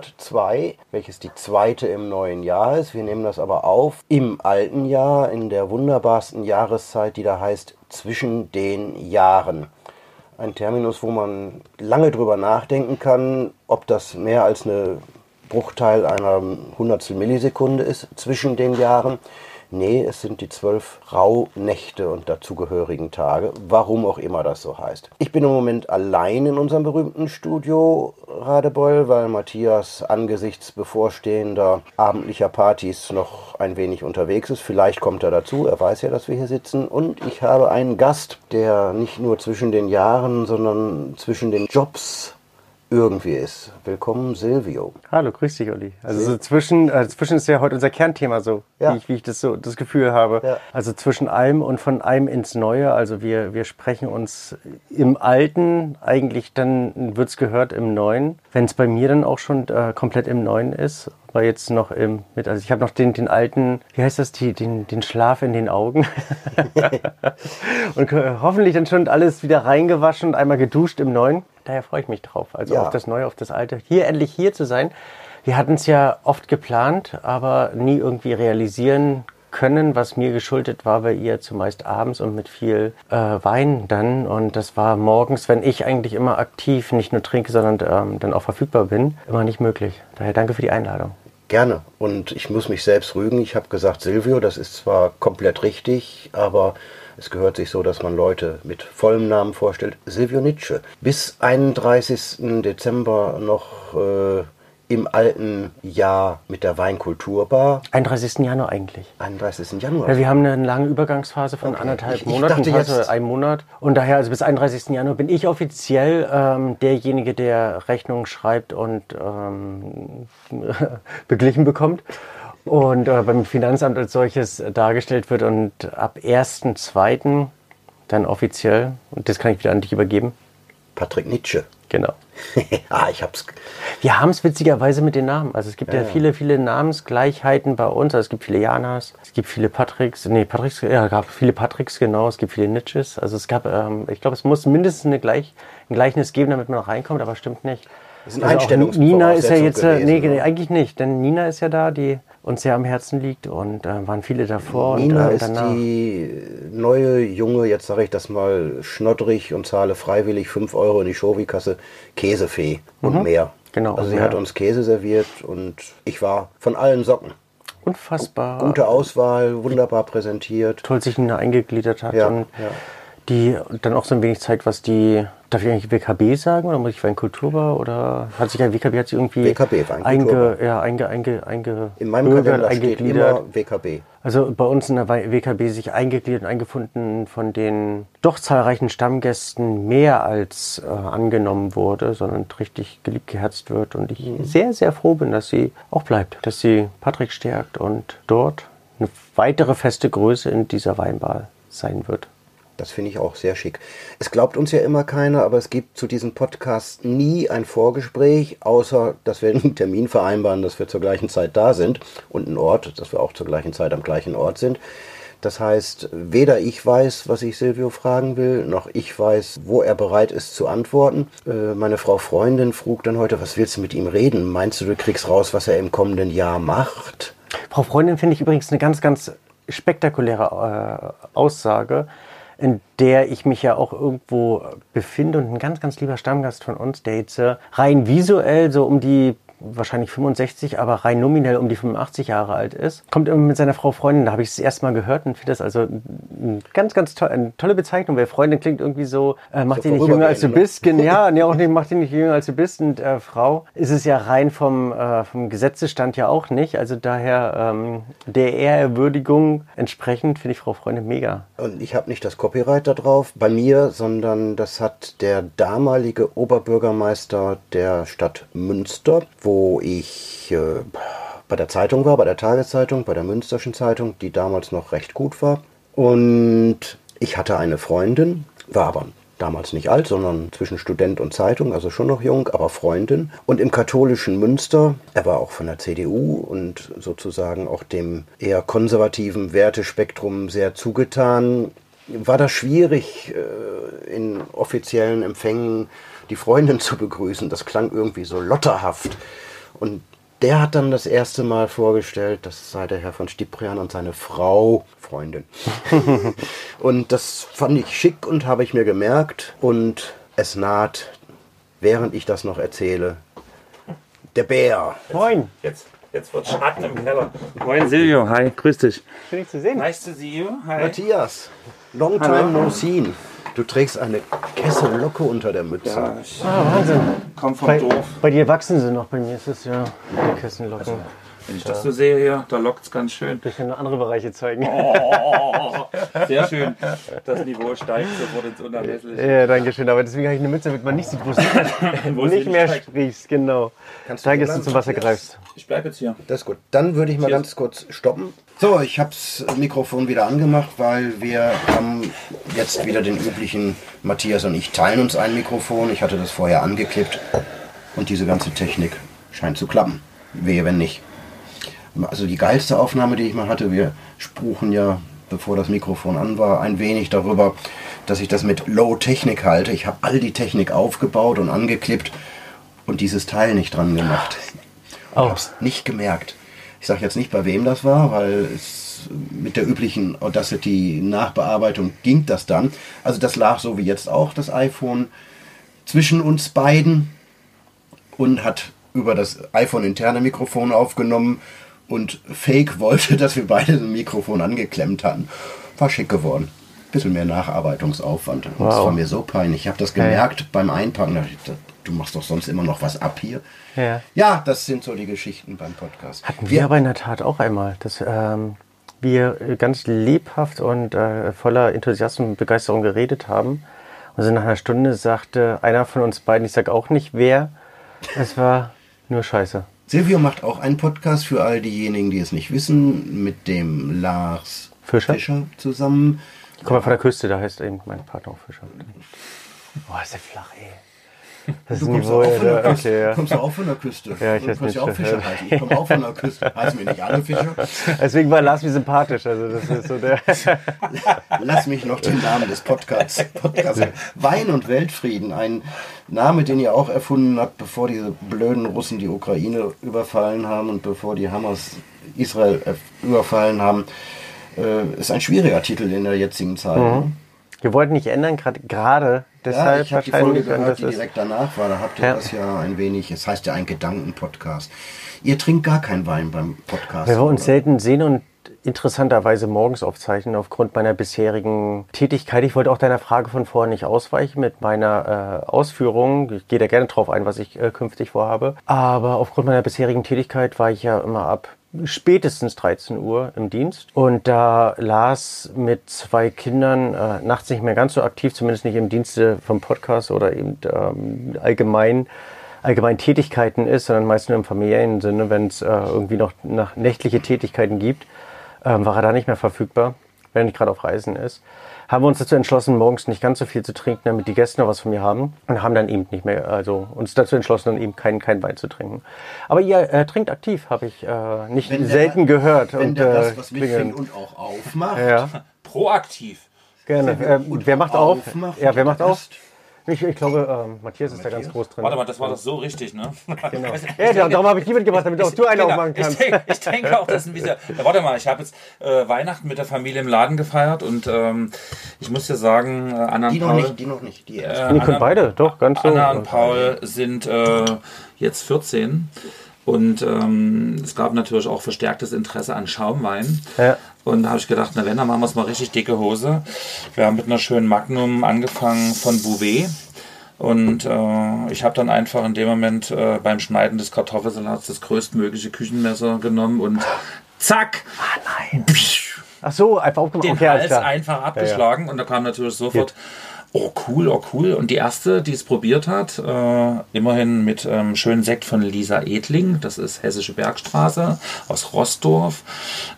102, welches die zweite im neuen Jahr ist. Wir nehmen das aber auf im alten Jahr, in der wunderbarsten Jahreszeit, die da heißt zwischen den Jahren. Ein Terminus, wo man lange drüber nachdenken kann, ob das mehr als eine Bruchteil einer Hundertstel Millisekunde ist zwischen den Jahren. Nee, es sind die zwölf Rauhnächte und dazugehörigen Tage, warum auch immer das so heißt. Ich bin im Moment allein in unserem berühmten Studio Radebeul, weil Matthias angesichts bevorstehender abendlicher Partys noch ein wenig unterwegs ist. Vielleicht kommt er dazu, er weiß ja, dass wir hier sitzen. Und ich habe einen Gast, der nicht nur zwischen den Jahren, sondern zwischen den Jobs irgendwie ist. Willkommen, Silvio. Hallo, grüß dich, Olli. Also so zwischen, äh, zwischen ist ja heute unser Kernthema so, ja. wie, ich, wie ich das so das Gefühl habe. Ja. Also zwischen allem und von allem ins Neue. Also wir, wir sprechen uns im Alten, eigentlich dann wird's gehört im Neuen. Wenn es bei mir dann auch schon äh, komplett im Neuen ist, war jetzt noch im mit, also ich habe noch den, den alten, wie heißt das, die, den, den Schlaf in den Augen. und hoffentlich dann schon alles wieder reingewaschen und einmal geduscht im Neuen daher freue ich mich drauf. Also ja. auf das Neue, auf das Alte. Hier endlich hier zu sein. Wir hatten es ja oft geplant, aber nie irgendwie realisieren können, was mir geschuldet war, weil ihr zumeist abends und mit viel äh, Wein dann. Und das war morgens, wenn ich eigentlich immer aktiv nicht nur trinke, sondern ähm, dann auch verfügbar bin, immer nicht möglich. Daher danke für die Einladung. Gerne. Und ich muss mich selbst rügen. Ich habe gesagt, Silvio, das ist zwar komplett richtig, aber es gehört sich so, dass man Leute mit vollem Namen vorstellt. Silvio Nietzsche. Bis 31. Dezember noch äh, im alten Jahr mit der Weinkulturbar. 31. Januar eigentlich. 31. Januar. Ja, wir haben eine lange Übergangsphase von okay. anderthalb ich, Monaten, ich dachte jetzt, einen Monat. Und daher, also bis 31. Januar bin ich offiziell ähm, derjenige, der Rechnung schreibt und ähm, beglichen bekommt und äh, beim Finanzamt als solches dargestellt wird und ab 1.2. dann offiziell, und das kann ich wieder an dich übergeben. Patrick Nietzsche. Genau. ah, ich hab's. Wir haben es witzigerweise mit den Namen. Also es gibt ja, ja, viele, viele Namensgleichheiten bei uns. Also es gibt viele Janas, es gibt viele Patricks, nee, Patricks, ja, es gab viele Patricks, genau, es gibt viele Nietzsches. Also es gab, ähm, ich glaube, es muss mindestens eine Gleich, ein Gleichnis geben, damit man noch reinkommt, aber stimmt nicht. Das ist ein also Nina ist ja jetzt, äh, gewesen, nee, eigentlich nicht, denn Nina ist ja da, die uns sehr am Herzen liegt und äh, waren viele davor. Nina und, äh, ist die neue, junge, jetzt sage ich das mal schnoddrig und zahle freiwillig 5 Euro in die Shovi-Kasse, Käsefee und mhm. mehr. Genau. Also sie mehr. hat uns Käse serviert und ich war von allen Socken. Unfassbar. Gute Auswahl, wunderbar präsentiert. Toll sich Nina eingegliedert hat ja, und ja. Die dann auch so ein wenig zeigt, was die Darf ich eigentlich WKB sagen oder muss ich Weinkulturbar oder hat sich ein WKB hat sich irgendwie WKB, einge, ja, einge, einge, einge in meinem Kalender steht immer WKB. Also bei uns in der WKB sich eingegliedert und eingefunden von den doch zahlreichen Stammgästen mehr als äh, angenommen wurde, sondern richtig geliebt geherzt wird und ich mhm. sehr sehr froh bin, dass sie auch bleibt, dass sie Patrick stärkt und dort eine weitere feste Größe in dieser Weinbar sein wird. Das finde ich auch sehr schick. Es glaubt uns ja immer keiner, aber es gibt zu diesem Podcast nie ein Vorgespräch, außer dass wir einen Termin vereinbaren, dass wir zur gleichen Zeit da sind und einen Ort, dass wir auch zur gleichen Zeit am gleichen Ort sind. Das heißt, weder ich weiß, was ich Silvio fragen will, noch ich weiß, wo er bereit ist zu antworten. Äh, meine Frau Freundin frug dann heute, was willst du mit ihm reden? Meinst du, du kriegst raus, was er im kommenden Jahr macht? Frau Freundin finde ich übrigens eine ganz, ganz spektakuläre äh, Aussage in der ich mich ja auch irgendwo befinde und ein ganz, ganz lieber Stammgast von uns, der jetzt äh, rein visuell so um die wahrscheinlich 65, aber rein nominell um die 85 Jahre alt ist. Kommt immer mit seiner Frau Freundin, da habe ich es erst mal gehört und finde das also eine ganz, ganz to eine tolle Bezeichnung, weil Freundin klingt irgendwie so, äh, mach so dich nicht jünger als du ne? bist. ja, nee, auch nicht, mach dich nicht jünger als du bist. Und äh, Frau ist es ja rein vom, äh, vom Gesetzestand ja auch nicht. Also daher ähm, der Ehrerwürdigung entsprechend finde ich Frau Freundin mega. Und ich habe nicht das Copyright da drauf bei mir, sondern das hat der damalige Oberbürgermeister der Stadt Münster, wo wo ich äh, bei der Zeitung war, bei der Tageszeitung, bei der Münsterschen Zeitung, die damals noch recht gut war. Und ich hatte eine Freundin, war aber damals nicht alt, sondern zwischen Student und Zeitung, also schon noch jung, aber Freundin. Und im katholischen Münster, er war auch von der CDU und sozusagen auch dem eher konservativen Wertespektrum sehr zugetan, war das schwierig, äh, in offiziellen Empfängen die Freundin zu begrüßen. Das klang irgendwie so lotterhaft. Und der hat dann das erste Mal vorgestellt, das sei der Herr von Stiprian und seine Frau, Freundin. und das fand ich schick und habe ich mir gemerkt. Und es naht, während ich das noch erzähle, der Bär. Moin. Jetzt, jetzt wird Schatten im Keller. Moin Silvio, hi, grüß dich. Schön, dich zu sehen. Nice to see you. Hi. Matthias, long time no seen. Du trägst eine Kessellocke unter der Mütze. Ja, ich Ah, Wahnsinn. komm vom Bei, Dorf. bei dir wachsen sie noch, bei mir ist es ja die Kissenlocken. Wenn ich das so sehe hier, da lockt es ganz schön. Ich kann andere Bereiche zeigen. Oh, sehr schön. Das Niveau steigt sofort ins Unermessliche. Ja, danke schön. Aber deswegen habe ich eine Mütze, damit man nicht sieht, wo du nicht mehr sprichst. Genau. Kannst du Danke, dass du zum Wasser greifst. Ich bleibe jetzt hier. Das ist gut. Dann würde ich mal Cheers. ganz kurz stoppen. So, ich habe das Mikrofon wieder angemacht, weil wir haben jetzt wieder den üblichen, Matthias und ich teilen uns ein Mikrofon. Ich hatte das vorher angeklippt und diese ganze Technik scheint zu klappen. Wehe, wenn nicht. Also die geilste Aufnahme, die ich mal hatte, wir spruchen ja, bevor das Mikrofon an war, ein wenig darüber, dass ich das mit Low-Technik halte. Ich habe all die Technik aufgebaut und angeklippt und dieses Teil nicht dran gemacht. Oh. Ich hab's nicht gemerkt. Ich sage jetzt nicht, bei wem das war, weil es mit der üblichen Audacity-Nachbearbeitung ging das dann. Also das lag so wie jetzt auch das iPhone zwischen uns beiden und hat über das iPhone interne Mikrofon aufgenommen und Fake wollte, dass wir beide ein Mikrofon angeklemmt hatten. War schick geworden. Bisschen mehr Nacharbeitungsaufwand. Das Wow. war mir so peinlich. Ich habe das gemerkt beim Einpacken. Du machst doch sonst immer noch was ab hier. Ja. Ja, das sind so die Geschichten beim Podcast. Hatten wir aber in der Tat auch einmal, dass ähm, wir äh, ganz lebhaft und äh, voller Enthusiasmus und Begeisterung geredet haben. Und so nach einer Stunde sagte einer von uns beiden, ich sage auch nicht wer, es war nur Scheiße. Silvio macht auch einen Podcast für all diejenigen, die es nicht wissen, mit dem Lars Fischer? zusammen. Ich komme von der Küste, da heißt eben mein Partner auch Fischer. Boah, ist der flach, ey. Das Du kommst Niveau, auch von der ja, Küste. okay, ja. Kommst du auch von der Küste? Ja, ich Du kannst ja auch Fischer heißen. Ich komme auch von der Küste. Heißen wir nicht alle Fischer? Deswegen war Lars mir sympathisch. Also das ist so der. Lass mich noch den Namen des Podcasts. Podcast. Wein und Weltfrieden. Ein Name, den ihr auch erfunden habt, bevor diese blöden Russen die Ukraine überfallen haben und bevor die Hamas Israel äh, überfallen haben. Äh, ist ein schwieriger Titel in der jetzigen Zeit. ne? Wir wollten nicht ändern, gerade gerade Ja, deshalb ich habe die Folge wahrscheinlich. gehört, die direkt danach war. Da habt ihr Ja. das ja ein wenig, es heißt ja ein Gedankenpodcast. Ihr trinkt gar keinen Wein beim Podcast. weil wir uns oder? selten sehen und interessanterweise morgens aufzeichnen aufgrund meiner bisherigen Tätigkeit. Ich wollte auch deiner Frage von vorhin nicht ausweichen mit meiner äh, Ausführung. Ich gehe da gerne drauf ein, was ich äh, künftig vorhabe. Aber aufgrund meiner bisherigen Tätigkeit war ich ja immer ab spätestens 13 Uhr im Dienst. Und da Lars mit zwei Kindern äh, nachts nicht mehr ganz so aktiv, zumindest nicht im Dienste vom Podcast oder eben ähm, allgemein allgemein Tätigkeiten ist, sondern meist nur im familiären Sinne, wenn es äh, irgendwie noch nach nächtliche Tätigkeiten gibt, ähm, war er da nicht mehr verfügbar, wenn er nicht gerade auf Reisen ist. Haben wir uns dazu entschlossen, morgens nicht ganz so viel zu trinken, damit die Gäste noch was von mir haben und haben dann eben nicht mehr, also uns dazu entschlossen, dann eben keinen kein Wein zu trinken. Aber ihr äh, trinkt aktiv, habe ich äh, nicht Wenn der- selten gehört. Wenn und, der äh, das was klingeln. mitfängt und auch aufmacht. Ja, Proaktiv. gerne. Äh, Und wer macht auf? aufmacht Ja, wer macht auf? Gast. Ich, ich glaube, ähm, Matthias ist da ganz groß drin. Warte mal, das war doch so richtig, ne? Genau. Ja, darum- darum habe ich die mitgebracht, damit auch du einen Genau, aufmachen ich, kannst. denke, ich denke auch, das ist ein bisschen. Ja, warte mal, ich habe jetzt äh, Weihnachten mit der Familie im Laden gefeiert und ähm, ich muss dir sagen, äh, Anna und Die noch Paul, nicht, die noch nicht. Die erst. äh, Die können beide, doch, ganz so. Anna und Paul sind äh, jetzt 14 und ähm, es gab natürlich auch verstärktes Interesse an Schaumwein. Ja. Und da habe ich gedacht, na wenn, dann machen wir es mal richtig dicke Hose. Wir haben mit einer schönen Magnum angefangen von Bouvet. Und äh, ich habe dann einfach in dem Moment äh, beim Schneiden des Kartoffelsalats das größtmögliche Küchenmesser genommen und zack, Ach so, einfach aufgemacht. den Okay, Hals einfach abgeschlagen. Und da kam natürlich sofort, oh cool, oh cool. Und die erste, die es probiert hat, äh, immerhin mit ähm, schönen Sekt von Lisa Edling, das ist Hessische Bergstraße aus Rossdorf,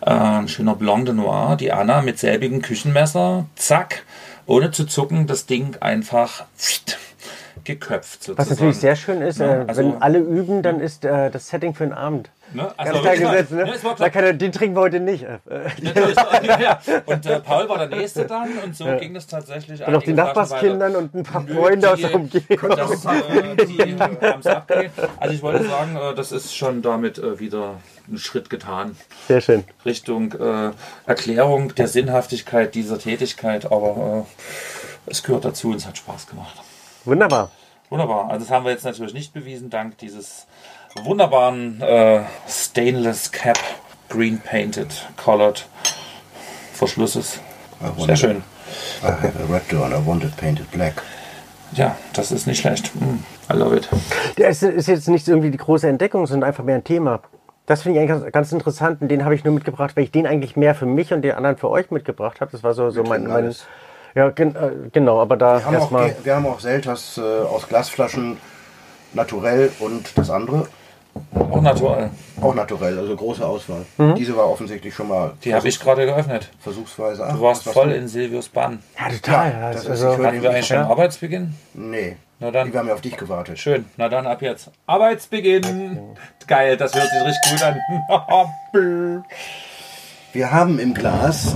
äh, ein schöner Blanc de Noir, die Anna mit selbigem Küchenmesser, zack. ohne zu zucken, das Ding einfach geköpft. Sozusagen. Was natürlich sehr schön ist, Ja, äh, also- wenn alle üben, dann ist äh, das Setting für den Abend. Ne? Ganz Also, klar gesetzt, ne? Ja, es war Da klar. kann er, den trinken wir heute nicht. Ja, ja. Und äh, Paul war der Nächste dann und so ging es tatsächlich. Und noch die Nachbarskindern und ein paar Freunde aus der Umgebung. Das, äh, die haben es. Also ich wollte sagen, äh, das ist schon damit äh, wieder ein Schritt getan. Sehr schön. Richtung äh, Erklärung der Sinnhaftigkeit dieser Tätigkeit, aber äh, es gehört dazu und es hat Spaß gemacht. Wunderbar. Wunderbar. Also das haben wir jetzt natürlich nicht bewiesen, dank dieses wunderbaren äh, Stainless Cap Green Painted Colored Verschlusses. Sehr schön. I have a red door and I want it painted black. Ja, das ist nicht schlecht. Mm, I love it. Der ist, jetzt nicht irgendwie die große Entdeckung, sondern einfach mehr ein Thema. Das finde ich eigentlich ganz, ganz interessant und den habe ich nur mitgebracht, weil ich den eigentlich mehr für mich und den anderen für euch mitgebracht habe. Das war so, so mein, mein ja gen, äh, genau, aber da Wir haben, auch, wir haben auch Selters äh, aus Glasflaschen, naturell und das andere Auch natural. auch naturell, also große Auswahl. Mhm. Diese war offensichtlich schon mal Die habe ich gerade geöffnet. versuchsweise. Du warst voll in Silvius Bann. ja total. Ja, das ist- also, ich höre Hatten wir eigentlich schon. Arbeitsbeginn? Nee, Na dann. wir haben ja auf dich gewartet. Schön. Na dann ab jetzt. Arbeitsbeginn. Geil, das hört sich richtig gut an. Wir haben im Glas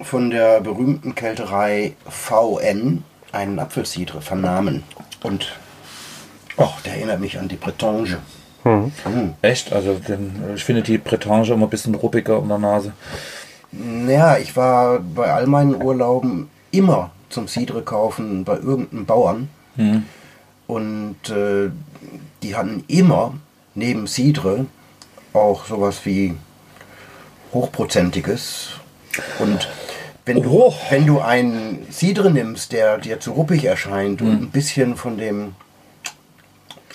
von der berühmten Kälterei VN einen Apfelcidre vernahmen. Und oh, der erinnert mich an die Bretonge. Echt? Also den, ich finde die Bretange immer ein bisschen ruppiger um der Nase. Naja, ich war bei all meinen Urlauben immer zum Cidre kaufen bei irgendeinem Bauern. Und äh, die hatten immer neben Cidre auch sowas wie hochprozentiges. Und wenn du, wenn du einen Cidre nimmst, der dir zu ruppig erscheint und ein bisschen von dem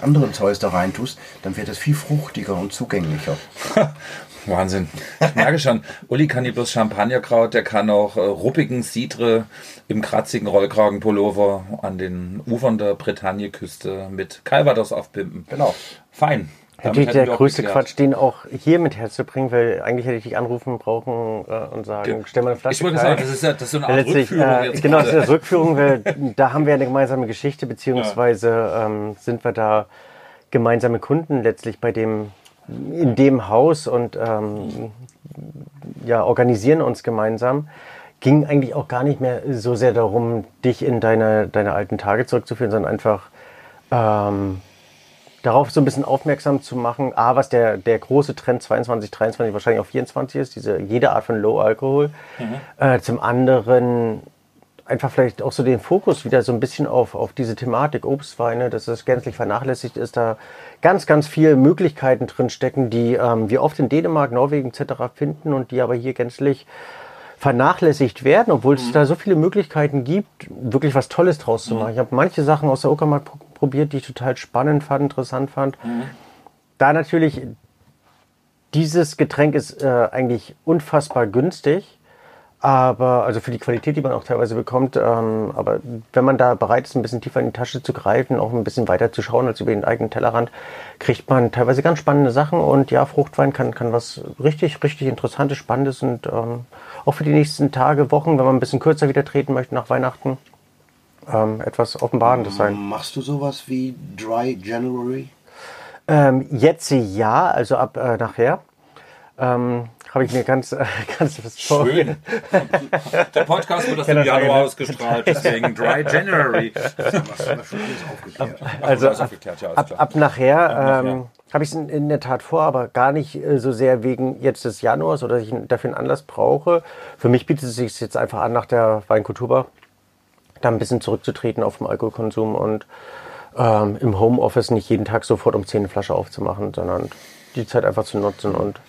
anderen Zeus da rein tust, dann wird es viel fruchtiger und zugänglicher. Wahnsinn. Ich merke schon, Uli kann nicht bloß Champagnerkraut, der kann auch äh, ruppigen Cidre im kratzigen Rollkragenpullover an den Ufern der Bretagne-Küste mit Calvados aufpimpen. Genau. Fein. Natürlich der größte geklärt. Quatsch, den auch hier mit herzubringen, weil eigentlich hätte ich dich anrufen brauchen äh, und sagen, stell mal eine Flasche Ich wollte sagen, das ist ja das ist so eine Ja, Art letztlich, Rückführung äh, genau, das ist eine Rückführung, weil da haben wir eine gemeinsame Geschichte, beziehungsweise ähm, sind wir da gemeinsame Kunden letztlich bei dem, in dem Haus und ähm, ja, organisieren uns gemeinsam. Ging eigentlich auch gar nicht mehr so sehr darum, dich in deine, deine alten Tage zurückzuführen, sondern einfach ähm, darauf so ein bisschen aufmerksam zu machen, A, was der, der große Trend 22, 23, wahrscheinlich auch 24 ist, diese, jede Art von Low Alkohol. Äh, zum anderen einfach vielleicht auch so den Fokus wieder so ein bisschen auf, auf diese Thematik Obstweine, dass es gänzlich vernachlässigt ist, da ganz, ganz viele Möglichkeiten drin stecken, die ähm, wir oft in Dänemark, Norwegen etc. finden und die aber hier gänzlich vernachlässigt werden, obwohl es da so viele Möglichkeiten gibt, wirklich was Tolles draus zu machen. Ich habe manche Sachen aus der Uckermark probiert, die ich total spannend fand, interessant fand. Da natürlich, dieses Getränk ist äh, eigentlich unfassbar günstig, aber also für die Qualität, die man auch teilweise bekommt, ähm, aber wenn man da bereit ist, ein bisschen tiefer in die Tasche zu greifen, auch ein bisschen weiter zu schauen als über den eigenen Tellerrand, kriegt man teilweise ganz spannende Sachen und ja, Fruchtwein kann, kann was richtig, richtig Interessantes, Spannendes und ähm, auch für die nächsten Tage, Wochen, wenn man ein bisschen kürzer wieder treten möchte nach Weihnachten, ähm, etwas Offenbarendes sein. Machst du sowas wie Dry January? Ähm, jetzt ja, also ab äh, nachher. Ähm, habe ich mir ganz, äh, ganz was vor. Schön. Der Podcast wird das im Januar genau. ausgestrahlt, deswegen Dry January. Also ab, ab, ab nachher nachher. ähm, habe ich es in, in der Tat vor, aber gar nicht äh, so sehr wegen jetzt des Januars oder dass ich dafür einen Anlass brauche. Für mich bietet es sich jetzt einfach an, nach der Weinkultur da ein bisschen zurückzutreten auf den Alkoholkonsum und ähm, im Homeoffice nicht jeden Tag sofort um 10 eine Flasche aufzumachen, sondern die Zeit einfach zu nutzen und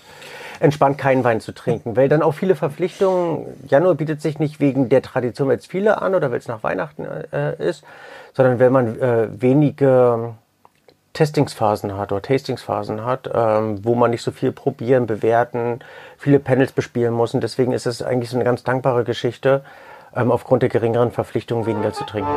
entspannt keinen Wein zu trinken. Weil dann auch viele Verpflichtungen, Januar bietet sich nicht wegen der Tradition jetzt viele an oder weil es nach Weihnachten äh, ist, sondern wenn man äh, wenige Testingsphasen hat oder Tastingsphasen hat, ähm, wo man nicht so viel probieren, bewerten, viele Panels bespielen muss. Und deswegen ist es eigentlich so eine ganz dankbare Geschichte, aufgrund der geringeren Verpflichtung weniger zu trinken.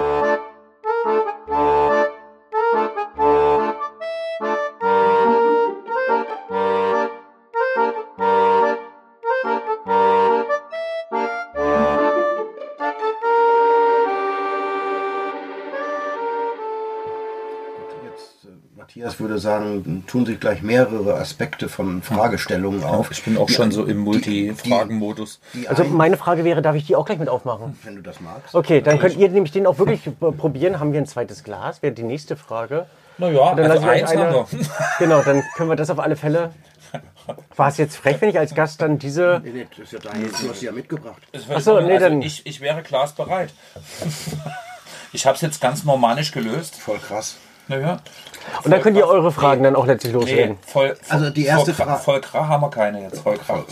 Würde sagen, tun sich gleich mehrere Aspekte von Fragestellungen auf. Ich bin auch Die- schon so im Multi-Fragen-Modus. Also ein- meine Frage wäre, darf ich die auch gleich mit aufmachen? wenn du das magst. Okay, dann könnt ihr nämlich den auch wirklich probieren. Haben wir ein zweites Glas? Wäre die nächste Frage. Naja, Dann also eins euch haben eine. wir. Genau, dann können wir das auf alle Fälle. War es jetzt frech, wenn ich als Gast dann diese. Nee, nee, das ist ja deine, du hast sie ja mitgebracht. Ach so, nee, also dann- ich, ich wäre glasbereit. Ich habe es jetzt ganz normanisch gelöst. Voll krass. Naja. Und dann könnt ihr eure Fragen dann auch letztlich Nee, losreden. voll, Also die erste voll, Frage- Voll Krach haben wir keine jetzt. Voll Krach.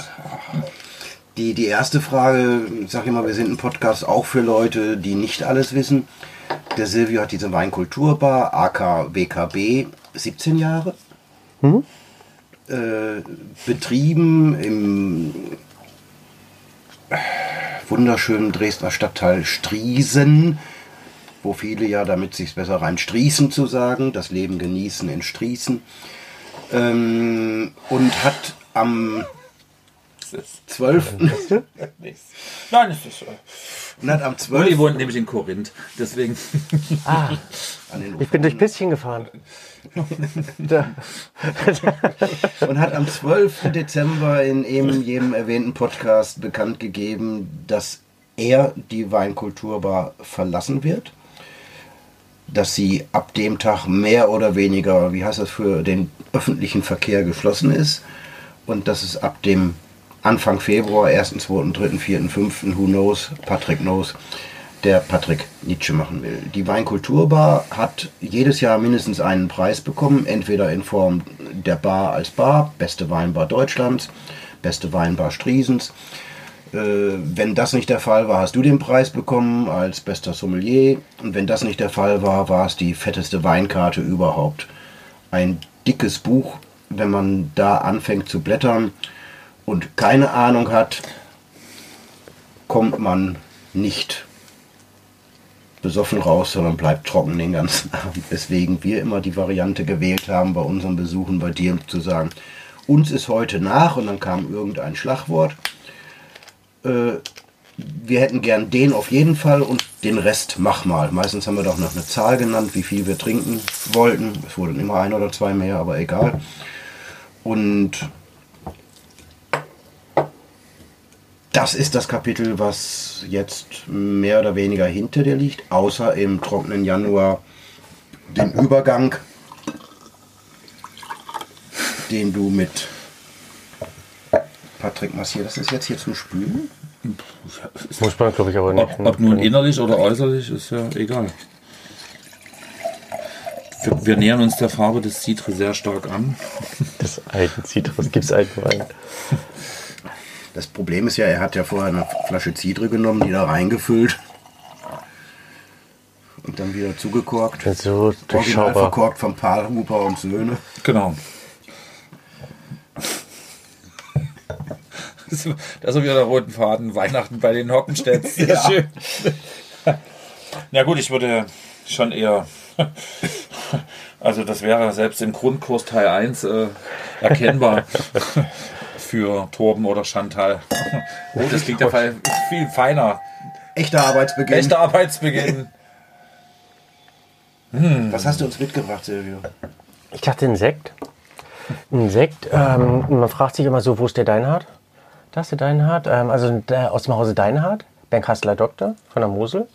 Die, die erste Frage, ich sag immer, wir sind ein Podcast auch für Leute, die nicht alles wissen. Der Silvio hat diese Weinkulturbar, AK WKB, 17 Jahre. Äh, betrieben im wunderschönen Dresdner Stadtteil Striesen, wo viele ja, damit sich besser rein Striesen zu sagen, das Leben genießen in Striesen. Ähm, und hat am Das ist 12. nichts. Nein, es ist. äh, und hat am Uli 12. wohnt nämlich in Korinth. Deswegen. an den Ich bin durch Pisschen gefahren. und hat am 12. Dezember in eben jedem erwähnten Podcast bekannt gegeben, dass er die Weinkulturbar verlassen wird. Dass sie ab dem Tag mehr oder weniger, wie heißt das, für den öffentlichen Verkehr geschlossen ist. Und dass es ab dem Anfang Februar, 1., 2., 3., 4., 5., who knows, Patrick knows, der Patrick Nietzsche machen will. Die Weinkulturbar hat jedes Jahr mindestens einen Preis bekommen, entweder in Form der Bar als Bar, beste Weinbar Deutschlands, beste Weinbar Striesens. Äh, wenn das nicht der Fall war, hast du den Preis bekommen als bester Sommelier. Und wenn das nicht der Fall war, war es die fetteste Weinkarte überhaupt. Ein dickes Buch, wenn man da anfängt zu blättern und keine Ahnung hat, kommt man nicht besoffen raus, sondern bleibt trocken den ganzen Abend. Weswegen wir immer die Variante gewählt haben, bei unseren Besuchen bei dir zu sagen, uns ist heute nach und dann kam irgendein Schlagwort. Äh, wir hätten gern den auf jeden Fall und den Rest mach mal. Meistens haben wir doch noch eine Zahl genannt, wie viel wir trinken wollten. Es wurden immer ein oder zwei mehr, aber egal. Und das ist das Kapitel, was jetzt mehr oder weniger hinter dir liegt, außer im trockenen Januar den Übergang, den du mit Patrick Massier, das ist jetzt hier zum Spülen? muss man, glaube ich, aber nicht. Ob, ob nun innerlich oder äußerlich, ist ja egal. Wir, wir nähern uns der Farbe des Citre sehr stark an. des alten Zitrus. Gibt es alten Wein? Das Problem ist ja, er hat ja vorher eine Flasche Cidre genommen, die da reingefüllt und dann wieder zugekorkt. Das ist so Original verkorkt von Pahlhuber und Söhne. Genau. Das ist wieder der roten Faden. Weihnachten bei den Hockenstädts. Sehr Ja. schön. Na gut, ich würde schon eher. Also, das wäre selbst im Grundkurs Teil 1 äh, erkennbar für Torben oder Chantal. Oh, das klingt ja viel viel feiner. Echter Arbeitsbeginn. Echter Arbeitsbeginn. Was hast du uns mitgebracht, Silvio? Ich dachte, ein Sekt. Ein Sekt. Ähm, man fragt sich immer so, wo ist der Deinhardt? Da ist der Deinhardt. Ähm, also der, aus dem Hause Deinhardt. Bernkasseler Doktor von der Mosel.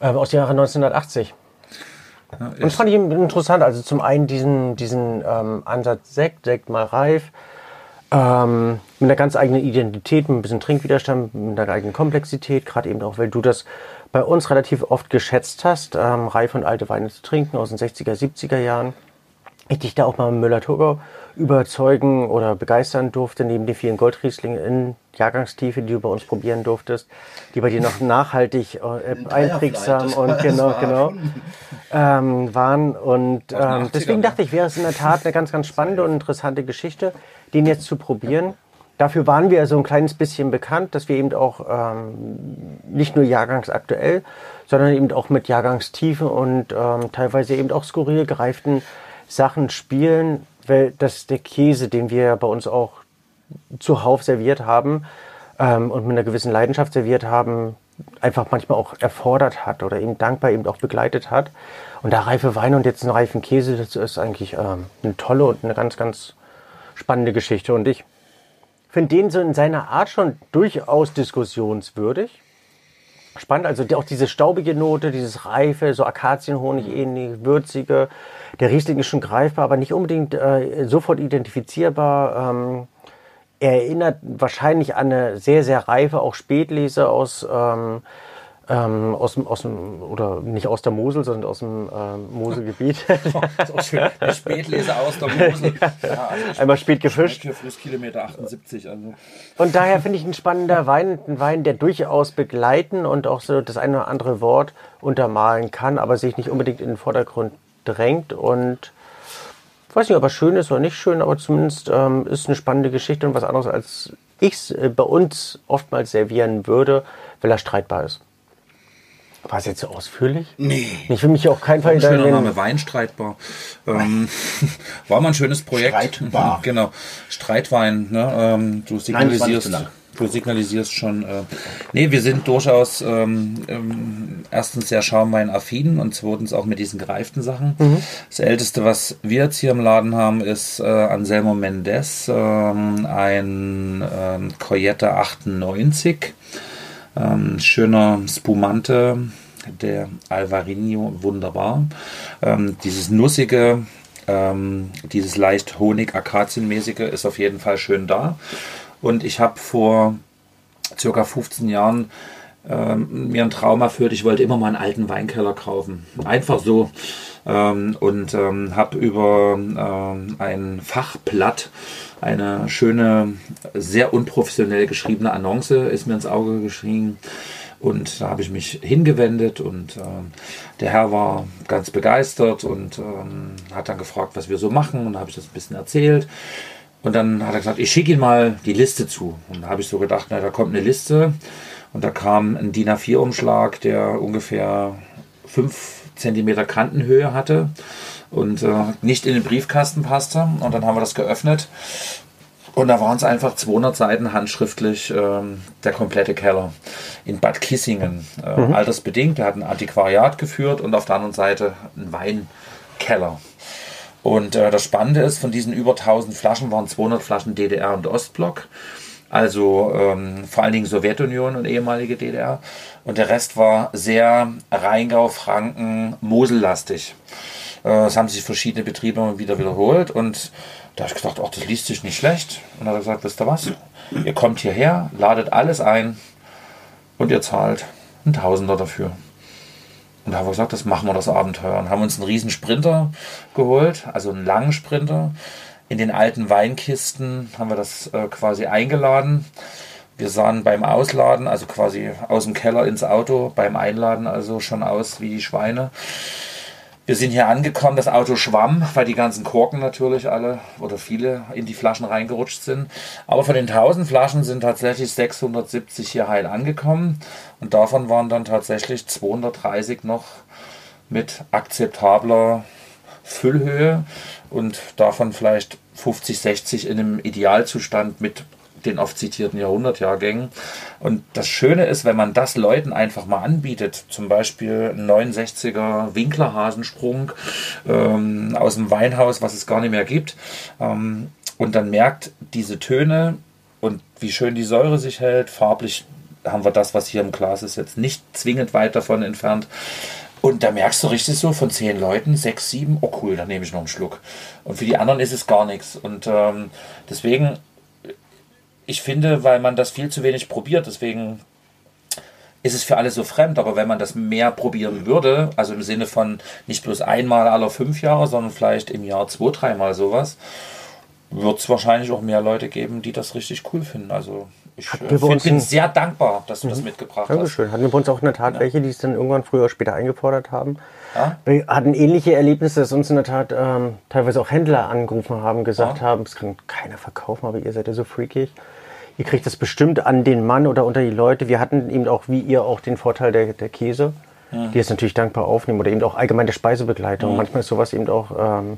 Ähm, aus dem Jahre 1980. Und das fand ich interessant. Also zum einen diesen, diesen ähm, Ansatz Sekt, Sekt mal reif. Ähm, mit einer ganz eigenen Identität, mit ein bisschen Trinkwiderstand, mit einer eigenen Komplexität. Gerade eben auch, weil du das bei uns relativ oft geschätzt hast, ähm, reif und alte Weine zu trinken aus den 60er, 70er Jahren. Ich dich da auch mal mit Müller-Thurgau überzeugen oder begeistern durfte, neben den vielen Goldrieslingen in Jahrgangstiefe, die du bei uns probieren durftest, die bei dir noch nachhaltig äh, einprägsam und genau, genau ähm, waren. Und ähm, 80ern, deswegen dachte ich, wäre es in der Tat eine ganz, ganz spannende und interessante Geschichte, den jetzt zu probieren. Dafür waren wir so ein kleines bisschen bekannt, dass wir eben auch ähm, nicht nur jahrgangsaktuell, sondern eben auch mit Jahrgangstiefe und ähm, teilweise eben auch skurril gereiften Sachen spielen, weil das der Käse, den wir bei uns auch zuhauf serviert haben ähm, und mit einer gewissen Leidenschaft serviert haben, einfach manchmal auch erfordert hat oder eben dankbar eben auch begleitet hat. Und da reife Weine und jetzt einen reifen Käse, das ist eigentlich ähm, eine tolle und eine ganz, ganz spannende Geschichte. Und ich finde den so in seiner Art schon durchaus diskussionswürdig. Spannend, also auch diese staubige Note, dieses reife, so Akazienhonig ähnlich, würzige. Der Riesling ist schon greifbar, aber nicht unbedingt äh, sofort identifizierbar. Ähm, er erinnert wahrscheinlich an eine sehr, sehr reife, auch Spätlese aus, ähm, ähm, aus, dem, aus dem, oder nicht aus der Mosel, sondern aus dem ähm, Moselgebiet. auch schön. Die Spätlese aus der Mosel. Ja, also Einmal spät gefischt. Für Flusskilometer 78. Also. Und daher finde ich ein spannender Wein, ein Wein, der durchaus begleiten und auch so das eine oder andere Wort untermalen kann, aber sich nicht unbedingt in den Vordergrund drängt und ich weiß nicht, ob er schön ist oder nicht schön, aber zumindest ähm, ist eine spannende Geschichte und was anderes, als ich es äh, bei uns oftmals servieren würde, weil er streitbar ist. War es jetzt so ausführlich? Nee. Ich will mich auch kein Fall Ein schöner Name, Weinstreitbar. Ähm, war mal ein schönes Projekt. Streitbar. Genau. Streitwein. Ne? Ähm, du Nein, war signalisierst, lang. du signalisierst schon. Äh, nee, wir sind durchaus ähm, ähm, erstens sehr schaumwein-affin und zweitens auch mit diesen gereiften Sachen. Das älteste, was wir jetzt hier im Laden haben, ist äh, Anselmo Mendes, ähm, ein ähm, Coyette 98. Ähm, schöner Spumante, der Alvarinho, wunderbar. Ähm, dieses nussige, ähm, dieses leicht Honig-Akazienmäßige ist auf jeden Fall schön da. Und ich habe vor circa 15 Jahren ähm, mir einen Traum erfüllt. Ich wollte immer mal einen alten Weinkeller kaufen. Einfach so. Ähm, und ähm, habe über ähm, ein Fachblatt eine schöne, sehr unprofessionell geschriebene Annonce ist mir ins Auge geschrieben. Und da habe ich mich hingewendet und ähm, der Herr war ganz begeistert und ähm, hat dann gefragt, was wir so machen. Und da habe ich das ein bisschen erzählt. Und dann hat er gesagt, ich schicke Ihnen mal die Liste zu. Und da habe ich so gedacht, na, da kommt eine Liste. Und da kam ein DIN A4-Umschlag, der ungefähr 5 cm Kantenhöhe hatte und äh, nicht in den Briefkasten passte. Und dann haben wir das geöffnet. Und da waren es einfach 200 Seiten handschriftlich ähm, der komplette Keller in Bad Kissingen. Äh, Altersbedingt, der hat ein Antiquariat geführt und auf der anderen Seite einen Weinkeller. Und äh, das Spannende ist, von diesen über 1000 Flaschen waren 200 Flaschen DDR und Ostblock. Also ähm, vor allen Dingen Sowjetunion und ehemalige DDR. Und der Rest war sehr Rheingau, Franken, Mosellastig. Äh, Es haben sich verschiedene Betriebe wieder wiederholt. Und da habe ich gedacht, ach, das liest sich nicht schlecht. Und dann hat er gesagt, wisst ihr was? Ihr kommt hierher, ladet alles ein und ihr zahlt einen Tausender dafür. Und da haben wir gesagt, das machen wir das Abenteuer. Und haben uns einen riesen Sprinter geholt, also einen langen Sprinter. In den alten Weinkisten haben wir das äh, quasi eingeladen. Wir sahen beim Ausladen, also quasi aus dem Keller ins Auto, beim Einladen also schon aus wie die Schweine. Wir sind hier angekommen, das Auto schwamm, weil die ganzen Korken natürlich alle oder viele in die Flaschen reingerutscht sind. Aber von den 1000 Flaschen sind tatsächlich 670 hier heil angekommen und davon waren dann tatsächlich 230 noch mit akzeptabler Füllhöhe und davon vielleicht 50, 60 in einem Idealzustand mit den oft zitierten Jahrhundertjahrgängen. Und das Schöne ist, wenn man das Leuten einfach mal anbietet, zum Beispiel ein 69er Winklerhasensprung ähm, aus dem Weinhaus, was es gar nicht mehr gibt, ähm, und dann merkt diese Töne und wie schön die Säure sich hält, farblich haben wir das, was hier im Glas ist, jetzt nicht zwingend weit davon entfernt. Und da merkst du richtig so von zehn Leuten, sechs, sieben, oh cool, dann nehme ich noch einen Schluck. Und für die anderen ist es gar nichts. Und ähm, deswegen, ich finde, weil man das viel zu wenig probiert, deswegen ist es für alle so fremd. Aber wenn man das mehr probieren würde, also im Sinne von nicht bloß einmal alle fünf Jahre, sondern vielleicht im Jahr zwei, dreimal sowas, wird es wahrscheinlich auch mehr Leute geben, die das richtig cool finden. Also ich äh, wir find, bin in- sehr dankbar, dass du das mitgebracht hast. Dankeschön. Hatten wir bei uns auch in der Tat Ja. welche, die es dann irgendwann früher oder später eingefordert haben. Ja? Wir hatten ähnliche Erlebnisse, dass uns in der Tat ähm, teilweise auch Händler angerufen haben, gesagt Ja. haben, das kann keiner verkaufen, aber ihr seid ja so freakig. Ihr kriegt das bestimmt an den Mann oder unter die Leute. Wir hatten eben auch, wie ihr, auch den Vorteil der, der Käse, die es natürlich dankbar aufnehmen oder eben auch allgemein der Speisebegleitung. Manchmal ist sowas eben auch ähm,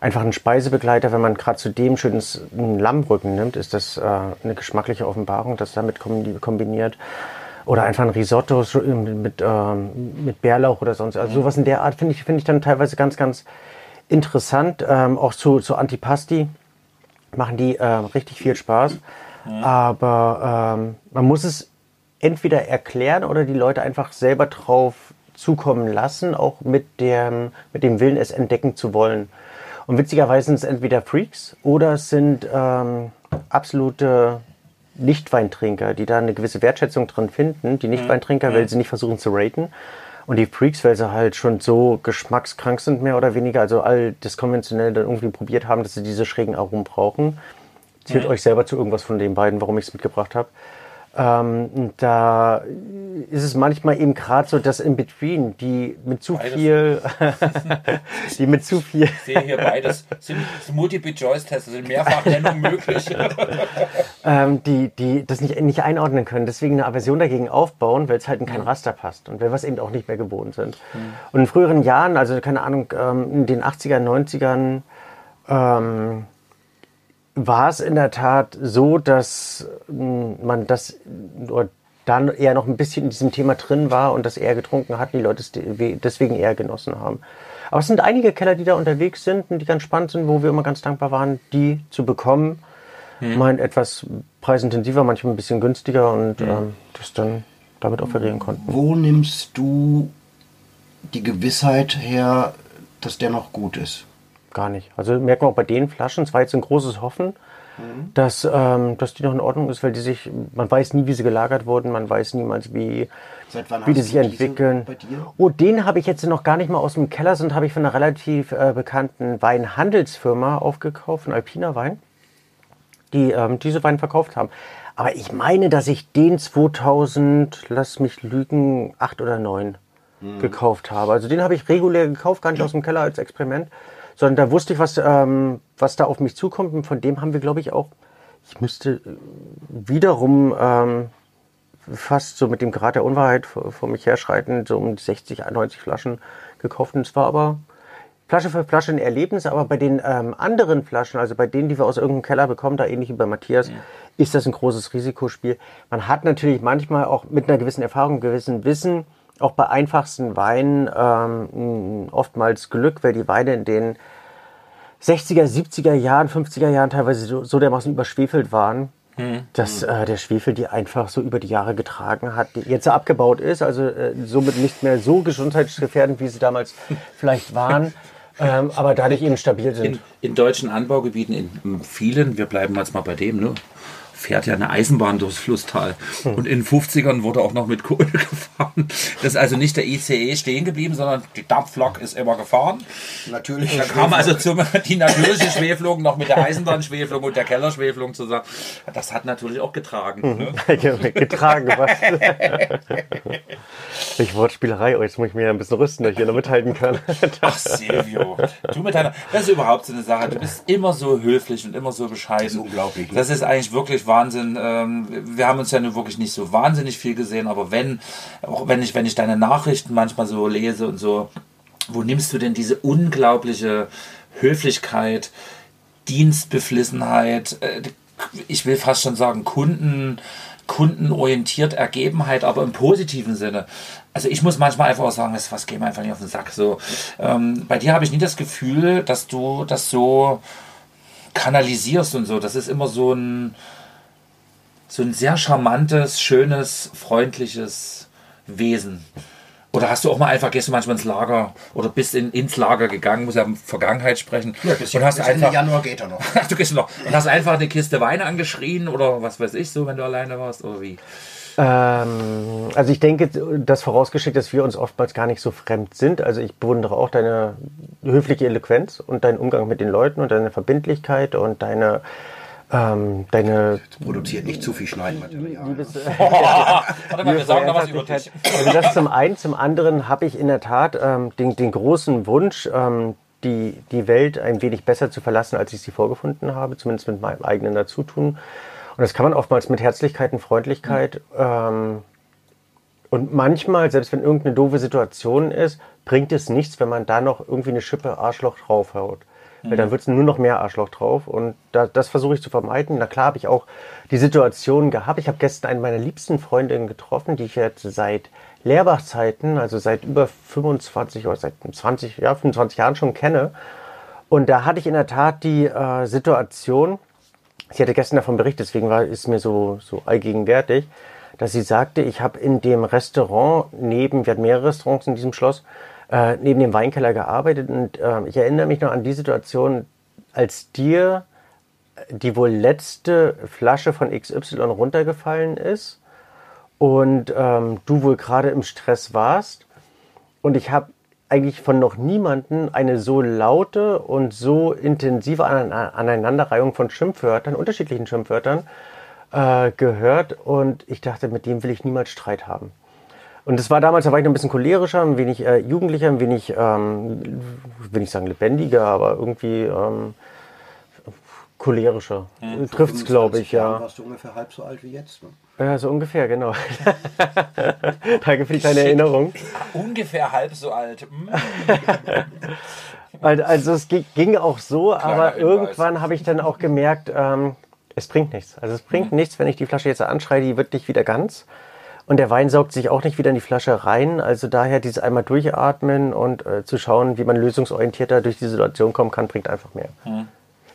einfach ein Speisebegleiter, wenn man gerade zu dem schönes Lammrücken nimmt, ist das äh, eine geschmackliche Offenbarung, das damit kombi- kombiniert. Oder einfach ein Risotto so mit, ähm, mit Bärlauch oder sonst. Also sowas in der Art finde ich, finde ich dann teilweise ganz, ganz interessant. Ähm, auch zu, zu Antipasti machen die ähm, richtig viel Spaß. Aber ähm, man muss es entweder erklären oder die Leute einfach selber drauf zukommen lassen, auch mit dem, mit dem Willen, es entdecken zu wollen. Und witzigerweise sind es entweder Freaks oder es sind ähm, absolute Nichtweintrinker, die da eine gewisse Wertschätzung drin finden. Die Nichtweintrinker, weil sie nicht versuchen zu raten. Und die Freaks, weil sie halt schon so geschmackskrank sind, mehr oder weniger, also all das konventionell dann irgendwie probiert haben, dass sie diese schrägen Aromen brauchen. Zählt euch selber zu irgendwas von den beiden, warum ich es mitgebracht habe. Ähm, da ist es manchmal eben gerade so, dass in Between, die mit zu Beides. viel, die mit zu viel, Ich sehe hier beides. Sind Multiple-Choice-Tests, sind Mehrfachnennung möglich. ähm, die, die das nicht, nicht einordnen können, deswegen eine Aversion dagegen aufbauen, weil es halt in Mhm. kein Raster passt und weil wir es eben auch nicht mehr gewohnt sind. Und in früheren Jahren, also keine Ahnung, ähm, in den 80ern, 90ern, ähm, war es in der Tat so, dass mh, man das oder dann eher noch ein bisschen in diesem Thema drin war und das eher getrunken hat, die Leute es de- deswegen eher genossen haben. Aber es sind einige Keller, die da unterwegs sind und die ganz spannend sind, wo wir immer ganz dankbar waren, die zu bekommen. Mal etwas preisintensiver, manchmal ein bisschen günstiger und ähm, das dann damit offerieren konnten. Wo nimmst du die Gewissheit her, dass der noch gut ist? Gar nicht. Also merken wir auch bei den Flaschen, es war jetzt ein großes Hoffen, dass, ähm, dass die noch in Ordnung ist, weil die sich, man weiß nie, wie sie gelagert wurden, man weiß niemals, wie, wie die sich entwickeln. Oh, den habe ich jetzt noch gar nicht mal aus dem Keller, sondern habe ich von einer relativ äh, bekannten Weinhandelsfirma aufgekauft, ein Alpiner Wein, die ähm, diese Wein verkauft haben. Aber ich meine, dass ich den 2000, lass mich lügen, 8 oder 9 gekauft habe. Also den habe ich regulär gekauft, gar nicht aus dem Keller als Experiment, sondern da wusste ich, was, ähm, was da auf mich zukommt. Und von dem haben wir, glaube ich, auch, ich müsste äh, wiederum ähm, fast so mit dem Grad der Unwahrheit vor, vor mich herschreiten, so um die 60, 90 Flaschen gekauft. Und es war aber Flasche für Flasche ein Erlebnis, aber bei den ähm, anderen Flaschen, also bei denen, die wir aus irgendeinem Keller bekommen, da ähnlich wie bei Matthias, ist das ein großes Risikospiel. Man hat natürlich manchmal auch mit einer gewissen Erfahrung, gewissen Wissen, auch bei einfachsten Weinen ähm, oftmals Glück, weil die Weine in den 60er, 70er Jahren, 50er Jahren teilweise so, so dermaßen überschwefelt waren, dass äh, der Schwefel die einfach so über die Jahre getragen hat, die jetzt abgebaut ist, also äh, somit nicht mehr so gesundheitsgefährdend, wie sie damals vielleicht waren, ähm, aber dadurch eben stabil sind. In, in deutschen Anbaugebieten, in vielen, wir bleiben jetzt mal bei dem, ne? Fährt ja eine Eisenbahn durchs Flusstal. Und in den 50ern wurde auch noch mit Kohle gefahren. Das ist also nicht der ICE stehen geblieben, sondern die Dampflok ist immer gefahren. Natürlich. Da kam also zum, die natürliche Schwefelung noch mit der Eisenbahnschwefelung und der Kellerschwefelung zusammen. Das hat natürlich auch getragen. Ne? getragen, was? ich Wortspielerei, oh, jetzt muss ich mir ein bisschen rüsten, dass ich hier noch mithalten kann. Ach, Silvio, du mit deiner, das ist überhaupt so eine Sache. Du bist immer so höflich und immer so bescheiden. Das ist unglaublich? Das ist eigentlich wirklich Wahnsinn. Ähm, Wir haben uns ja nun wirklich nicht so wahnsinnig viel gesehen, aber wenn, auch wenn ich, wenn ich deine Nachrichten manchmal so lese und so, wo nimmst du denn diese unglaubliche Höflichkeit, Dienstbeflissenheit, äh, ich will fast schon sagen, Kunden, kundenorientiert Ergebenheit, aber im positiven Sinne. Also ich muss manchmal einfach auch sagen, was, geht mir einfach nicht auf den Sack. So, ähm, bei dir habe ich nie das Gefühl, dass du das so kanalisierst und so. Das ist immer so ein, so ein sehr charmantes, schönes, freundliches Wesen. Oder hast du auch mal einfach, gehst du manchmal ins Lager oder bist in, ins Lager gegangen, muss ja Vergangenheit sprechen. Ja, bis, und hast bis Ende einfach, Januar geht er noch. Ach, du gehst noch. Und hast einfach eine Kiste Wein angeschrien oder was weiß ich so, wenn du alleine warst oder wie? Ähm, also ich denke, das vorausgeschickt, dass wir uns oftmals gar nicht so fremd sind. Also ich bewundere auch deine höfliche Eloquenz und deinen Umgang mit den Leuten und deine Verbindlichkeit und deine, ähm, deine Produziert nicht zu viel Schneidmaterial. Warte mal, wir sagen noch was über dich. Also das zum einen, zum anderen habe ich in der Tat ähm, den, den großen Wunsch, ähm, die, die Welt ein wenig besser zu verlassen, als ich sie vorgefunden habe, zumindest mit meinem eigenen Dazutun. Und das kann man oftmals mit Herzlichkeit und Freundlichkeit. Ähm, und manchmal, selbst wenn irgendeine doofe Situation ist, bringt es nichts, wenn man da noch irgendwie eine Schippe Arschloch draufhaut. Weil dann wird es nur noch mehr Arschloch drauf und da, das versuche ich zu vermeiden. Na klar habe ich auch die Situation gehabt. Ich habe gestern eine meiner liebsten Freundinnen getroffen, die ich jetzt seit Lehrbachzeiten, also seit über 25 oder seit 20, ja, 25 Jahren schon kenne. Und da hatte ich in der Tat die äh, Situation, sie hatte gestern davon berichtet, deswegen war ist mir so, so allgegenwärtig, dass sie sagte, ich habe in dem Restaurant neben, wir hatten mehrere Restaurants in diesem Schloss, äh, neben dem Weinkeller gearbeitet. Und äh, ich erinnere mich noch an die Situation, als dir die wohl letzte Flasche von XY runtergefallen ist und ähm, du wohl gerade im Stress warst. Und ich habe eigentlich von noch niemanden eine so laute und so intensive Aneinanderreihung von Schimpfwörtern, unterschiedlichen Schimpfwörtern, äh, gehört. Und ich dachte, mit dem will ich niemals Streit haben. Und das war damals, da war ich noch ein bisschen cholerischer, ein wenig äh, jugendlicher, ein wenig, ähm, will ich sagen lebendiger, aber irgendwie ähm, cholerischer. Mhm. Trifft es, glaube ich, ja. warst du ungefähr halb so alt wie jetzt, ne? Ja, so ungefähr, genau. Danke für die kleine Erinnerung. Ungefähr halb so alt. Hm. also es ging auch so, Kleiner aber Hinweis. irgendwann habe ich dann auch gemerkt, ähm, es bringt nichts. Also es bringt mhm. nichts, wenn ich die Flasche jetzt anschreie, die wird nicht wieder ganz. Und der Wein saugt sich auch nicht wieder in die Flasche rein. Also daher dieses einmal durchatmen und äh, zu schauen, wie man lösungsorientierter durch die Situation kommen kann, bringt einfach mehr. Mhm.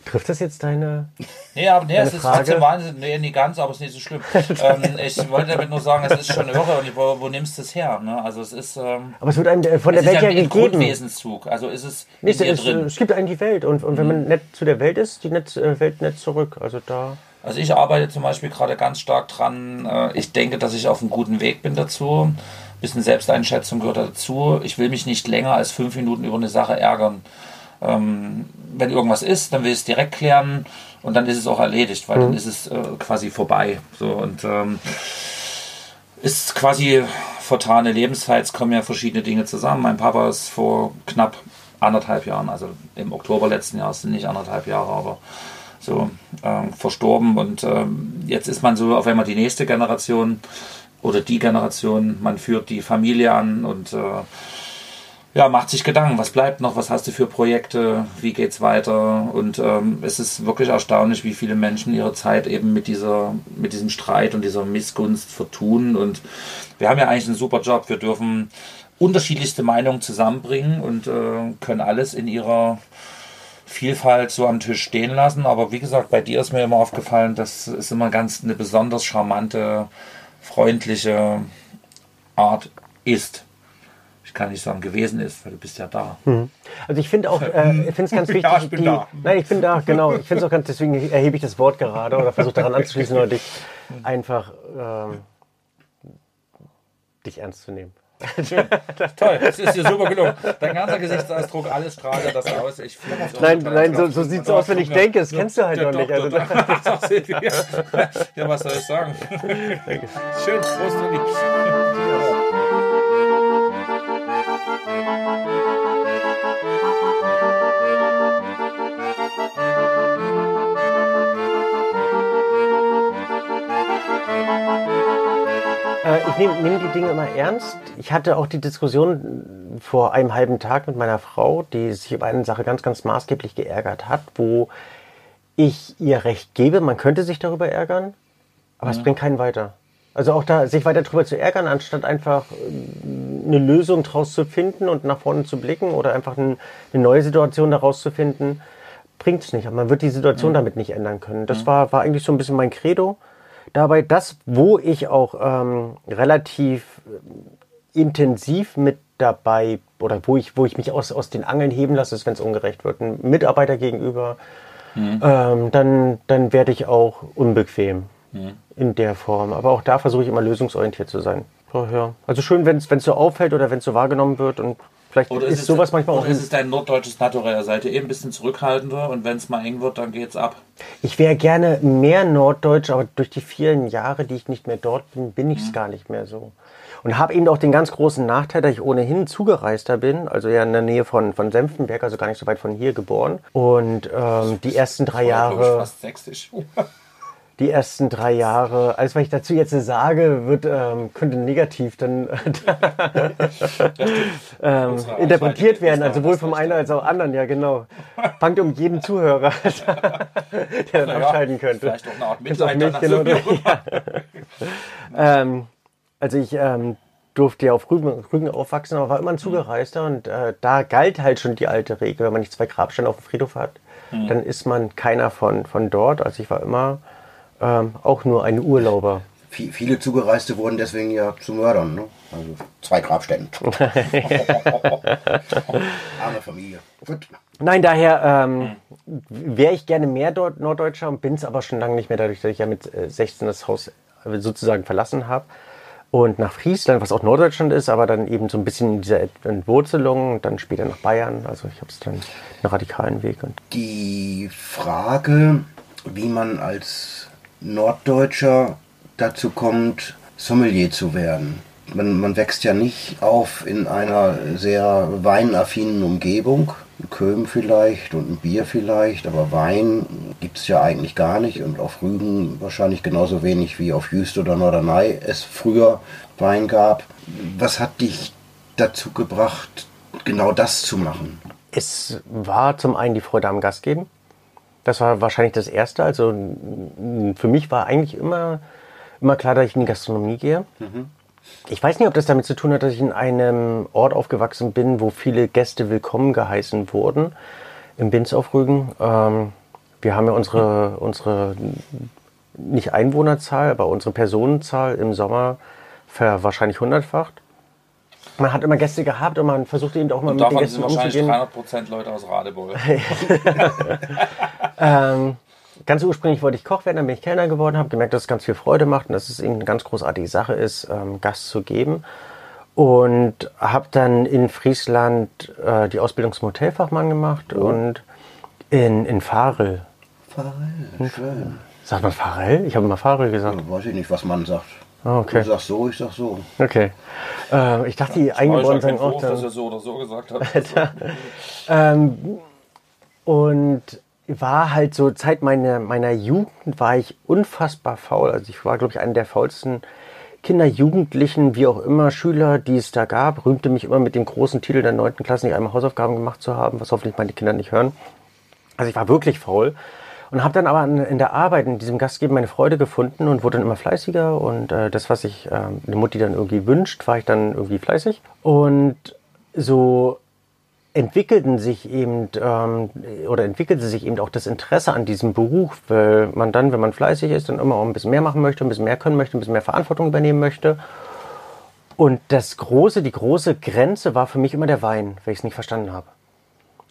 Trifft das jetzt deine. Nee, aber nee, es ist trotzdem Wahnsinn. Nee, nicht ganz, aber es ist nicht so schlimm. ähm, ich wollte damit nur sagen, es ist schon irre und wo, wo nimmst du es her? Ne? Also es ist. Ähm, aber es wird einem äh, von der Welt ja gegeben. Grundwesenszug. Also ist es. Nee, es, es, es, gibt einen die Welt und, und wenn man mhm. nett zu der Welt ist, die äh, Welt nett zurück. Also da. Also ich arbeite zum Beispiel gerade ganz stark dran. Äh, ich denke, dass ich auf einem guten Weg bin dazu. Ein bisschen Selbsteinschätzung gehört dazu. Ich will mich nicht länger als fünf Minuten über eine Sache ärgern. Ähm, wenn irgendwas ist, dann will ich es direkt klären und dann ist es auch erledigt, weil mhm. dann ist es äh, quasi vorbei. So und ähm, ist quasi vertane Lebenszeit. Es kommen ja verschiedene Dinge zusammen. Mein Papa ist vor knapp anderthalb Jahren, also im Oktober letzten Jahres sind nicht anderthalb Jahre, aber so äh, verstorben und ähm, jetzt ist man so auf einmal die nächste Generation oder die Generation, man führt die Familie an und äh, ja, macht sich Gedanken, was bleibt noch, was hast du für Projekte, wie geht's weiter? Und ähm, es ist wirklich erstaunlich, wie viele Menschen ihre Zeit eben mit dieser, mit diesem Streit und dieser Missgunst vertun. Und wir haben ja eigentlich einen super Job, wir dürfen unterschiedlichste Meinungen zusammenbringen und äh, können alles in ihrer Vielfalt so am Tisch stehen lassen. Aber wie gesagt, bei dir ist mir immer aufgefallen, das ist immer ganz eine besonders charmante, freundliche Art ist. Ich kann nicht sagen gewesen ist, weil du bist ja da. Mhm. Also ich finde auch, äh, ich finde es ganz wichtig. ja, ich bin die, da. Nein, ich bin da, genau. Ich finde es auch ganz, deswegen erhebe ich das Wort gerade oder versuche daran anzuschließen oder dich einfach ähm, dich ernst zu nehmen. Schön. Toll, das ist dir super gelungen. Dein ganzer Gesichtsausdruck, alles strahlt das aus. Ich nein, nein, so, so sieht es aus, wenn ich denke. Das kennst du halt noch nicht. Also ja, was soll ich sagen? Schön, Prost, Uli. Ich nehme nehm die Dinge immer ernst. Ich hatte auch die Diskussion vor einem halben Tag mit meiner Frau, die sich über eine Sache ganz, ganz maßgeblich geärgert hat, wo ich ihr recht gebe, man könnte sich darüber ärgern, aber mhm. es bringt keinen weiter. Also auch da, sich weiter darüber zu ärgern, anstatt einfach äh, eine Lösung daraus zu finden und nach vorne zu blicken oder einfach eine neue Situation daraus zu finden, bringt es nicht. Aber man wird die Situation mhm. damit nicht ändern können. Das mhm. war, war eigentlich so ein bisschen mein Credo dabei das, wo ich auch ähm, relativ äh, intensiv mit dabei oder wo ich, wo ich mich aus, aus den Angeln heben lasse, ist, wenn es ungerecht wird. Ein Mitarbeiter gegenüber, mhm. ähm, dann, dann werde ich auch unbequem mhm. in der Form. Aber auch da versuche ich immer lösungsorientiert zu sein. Also schön, wenn es so auffällt oder wenn es so wahrgenommen wird und Vielleicht oder ist, ist sowas manchmal oder auch. Oder ist es dein norddeutsches Naturell? Seid ihr eben ein bisschen zurückhaltender und wenn es mal eng wird, dann geht's ab? Ich wäre gerne mehr norddeutsch, aber durch die vielen Jahre, die ich nicht mehr dort bin, bin ich es mhm. gar nicht mehr so. Und habe eben auch den ganz großen Nachteil, dass ich ohnehin Zugereister bin, also ja in der Nähe von, von Senftenberg, also gar nicht so weit von hier geboren. Und ähm, die ersten drei Jahre. fast sächsisch. Die ersten drei Jahre, alles was ich dazu jetzt sage, wird, ähm, könnte negativ dann ähm, interpretiert werden, also sowohl vom einen als auch anderen, ja genau. Fangt um jeden Zuhörer, der dann ja, abschalten könnte. Vielleicht auch eine Art Mitleid. Mich, genau, ja. ähm, also ich ähm, durfte ja auf Rügen, Rügen aufwachsen, aber war immer ein Zugereister und äh, da galt halt schon die alte Regel, wenn man nicht zwei Grabsteine auf dem Friedhof hat, mhm. dann ist man keiner von, von dort. Also ich war immer ähm, auch nur ein Urlauber. Viele Zugereiste wurden deswegen ja zu Mördern, ne? Also zwei Grabstätten. Arme Familie. Gut. Nein, daher ähm, wäre ich gerne mehr dort Norddeutscher und bin es aber schon lange nicht mehr, dadurch, dass ich ja mit 16 äh, das Haus sozusagen verlassen habe und nach Friesland, was auch Norddeutschland ist, aber dann eben so ein bisschen in dieser Entwurzelung und dann später nach Bayern. Also ich habe es dann einen radikalen Weg. Und Die Frage, wie man als Norddeutscher dazu kommt, Sommelier zu werden. Man, man wächst ja nicht auf in einer sehr weinaffinen Umgebung Köhm vielleicht und ein Bier vielleicht, aber Wein gibt es ja eigentlich gar nicht und auf Rügen wahrscheinlich genauso wenig wie auf Jüst oder Norderney es früher Wein gab. Was hat dich dazu gebracht, genau das zu machen? Es war zum einen die Freude am Gastgeben. Das war wahrscheinlich das Erste. Also für mich war eigentlich immer, immer klar, dass ich in die Gastronomie gehe. Mhm. Ich weiß nicht, ob das damit zu tun hat, dass ich in einem Ort aufgewachsen bin, wo viele Gäste willkommen geheißen wurden, im Binz auf Rügen. Ähm, wir haben ja unsere, unsere, nicht Einwohnerzahl, aber unsere Personenzahl im Sommer ver wahrscheinlich hundertfacht. Man hat immer Gäste gehabt und man versucht eben auch mal und mit den Gästen umzugehen. wahrscheinlich 300% Leute aus Radebeul. ähm, ganz ursprünglich wollte ich Koch werden, dann bin ich Kellner geworden, habe gemerkt, dass es ganz viel Freude macht und dass es eine ganz großartige Sache ist, ähm, Gast zu geben. Und habe dann in Friesland äh, die Ausbildung zum Hotelfachmann gemacht oh. und in, in Farel. Farel, schön. Sagt man Farel? Ich habe immer Farel gesagt. Ja, weiß ich nicht, was man sagt. Oh, okay. Du sagst so, ich sag so. Okay. Äh, ich dachte, die Eingeborenen sagen auch. Dann, dass er so oder so gesagt hat. ähm, und war halt so, Zeit meiner, meiner Jugend war ich unfassbar faul. Also ich war, glaube ich, einer der faulsten Kinder, Jugendlichen, wie auch immer, Schüler, die es da gab. Rühmte mich immer mit dem großen Titel der 9. Klasse, nicht einmal Hausaufgaben gemacht zu haben, was hoffentlich meine Kinder nicht hören. Also ich war wirklich faul. Und habe dann aber in der Arbeit, in diesem Gastgeben meine Freude gefunden und wurde dann immer fleißiger. Und äh, das, was ich äh, eine Mutti dann irgendwie wünscht, war ich dann irgendwie fleißig. Und so entwickelten sich eben ähm, oder entwickelte sich eben auch das Interesse an diesem Beruf, weil man dann, wenn man fleißig ist, dann immer auch ein bisschen mehr machen möchte, ein bisschen mehr können möchte, ein bisschen mehr Verantwortung übernehmen möchte. Und das große, die große Grenze war für mich immer der Wein, weil ich es nicht verstanden habe.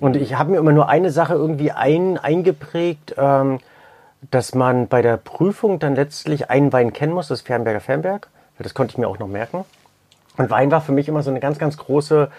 Und ich habe mir immer nur eine Sache irgendwie ein, eingeprägt, ähm, dass man bei der Prüfung dann letztlich einen Wein kennen muss, das Fernberger Fernberg. Das konnte ich mir auch noch merken. Und Wein war für mich immer so eine ganz, ganz große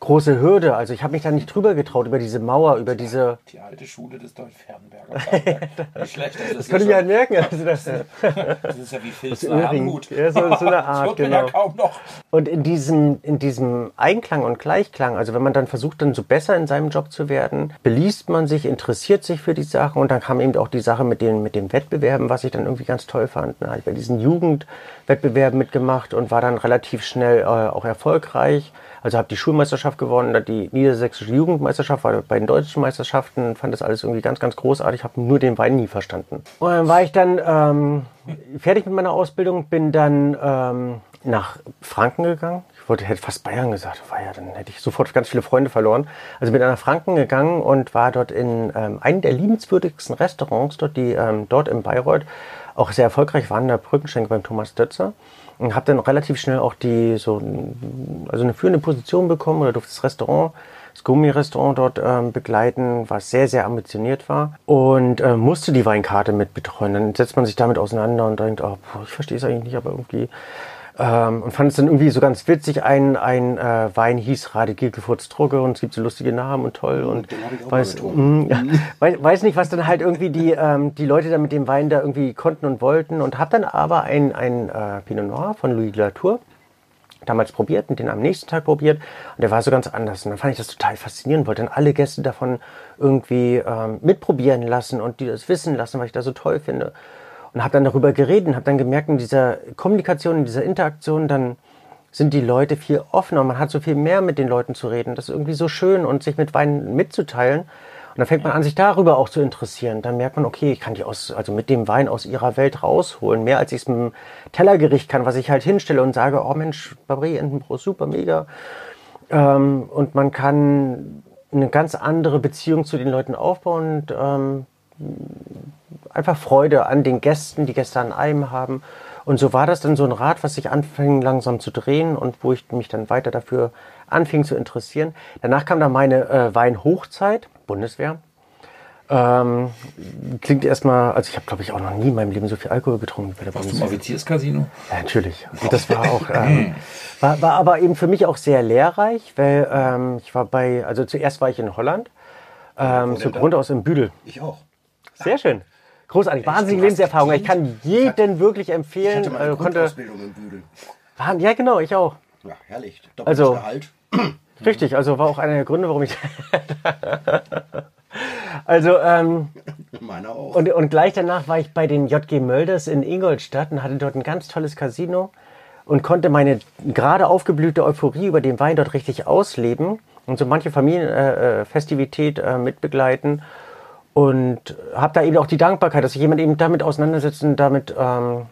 große Hürde. Also ich habe mich da nicht drüber getraut, über diese Mauer, über diese... Die alte Schule des Deutsch-Fernberger. Das, das könnte ich halt merken. Also das, das ist ja wie Filzner Anmut. Ja, so, so eine Art, genau. Ja kaum noch. Und in diesem, in diesem Einklang und Gleichklang, also wenn man dann versucht, dann so besser in seinem Job zu werden, beliest man sich, interessiert sich für die Sache und dann kam eben auch die Sache mit den, mit den Wettbewerben, was ich dann irgendwie ganz toll fand. Da habe ich bei diesen Jugendwettbewerben mitgemacht und war dann relativ schnell äh, auch erfolgreich. Also habe die Schulmeisterschaft gewonnen, die niedersächsische Jugendmeisterschaft, war bei den deutschen Meisterschaften, fand das alles irgendwie ganz, ganz großartig, habe nur den Wein nie verstanden. Und dann war ich dann ähm, fertig mit meiner Ausbildung, bin dann ähm, nach Franken gegangen. Ich wollte, hätte fast Bayern gesagt, war ja, dann hätte ich sofort ganz viele Freunde verloren. Also bin dann nach Franken gegangen und war dort in ähm, einem der liebenswürdigsten Restaurants, dort, die ähm, dort in Bayreuth auch sehr erfolgreich waren, der Brückenschenk beim Thomas Dötzer und habe dann relativ schnell auch die so also eine führende Position bekommen oder durfte das Restaurant das Gummi-Restaurant dort ähm, begleiten, was sehr, sehr ambitioniert war und äh, musste die Weinkarte mit betreuen. Dann setzt man sich damit auseinander und denkt, oh, ich verstehe es eigentlich nicht, aber irgendwie ähm, und fand es dann irgendwie so ganz witzig. Ein, ein äh, Wein hieß Radegilkefurz Drucke und es gibt so lustige Namen und toll. Und weiß, mh, ja, weiß, weiß, nicht, was dann halt irgendwie die, ähm, die Leute da mit dem Wein da irgendwie konnten und wollten. Und habe dann aber ein, ein äh, Pinot Noir von Louis Latour damals probiert und den am nächsten Tag probiert. Und der war so ganz anders. Und dann fand ich das total faszinierend, wollte dann alle Gäste davon irgendwie ähm, mitprobieren lassen und die das wissen lassen, was ich da so toll finde. Und habe dann darüber geredet und habe dann gemerkt, in dieser Kommunikation, in dieser Interaktion, dann sind die Leute viel offener. Man hat so viel mehr mit den Leuten zu reden. Das ist irgendwie so schön und sich mit Wein mitzuteilen. Und dann fängt man an, sich darüber auch zu interessieren. Dann merkt man, okay, ich kann die aus, also mit dem Wein aus ihrer Welt rausholen. Mehr als ich es mit einem Tellergericht kann, was ich halt hinstelle und sage, oh Mensch, Babri, Entenbrot, super, mega. Ähm, und man kann eine ganz andere Beziehung zu den Leuten aufbauen und ähm, einfach Freude an den Gästen, die Gäste an einem haben. Und so war das dann so ein Rad, was sich anfing langsam zu drehen und wo ich mich dann weiter dafür anfing zu interessieren. Danach kam dann meine äh, Weinhochzeit, Bundeswehr. Ähm, klingt erstmal, also ich habe glaube ich auch noch nie in meinem Leben so viel Alkohol getrunken wie bei der Warst du im Bundeswehr. Offizierscasino? Ja, natürlich. Und das war auch, ähm, war, war aber eben für mich auch sehr lehrreich, weil ähm, ich war bei, also zuerst war ich in Holland, ähm, denn zu da? Grund aus im Büdel. Ich auch. Sehr schön. Großartig, wahnsinnige Lebenserfahrung. Ich kann jeden wirklich Ich empfehlen. hatte meine äh, konnte, Grundausbildung im Büdel. ja, genau, ich auch. Ja, herrlich. Doppeltes Also- Gehalt. Richtig, also war auch einer der Gründe, warum ich. also, ähm, Meiner auch. und, und gleich danach war ich bei den JG Mölders in Ingolstadt und hatte dort ein ganz tolles Casino und konnte meine gerade aufgeblühte Euphorie über den Wein dort richtig ausleben und so manche Familienfestivität äh, Festivität, äh, mitbegleiten. Und habe da eben auch die Dankbarkeit, dass sich jemand eben damit auseinandersetzt und damit ähm,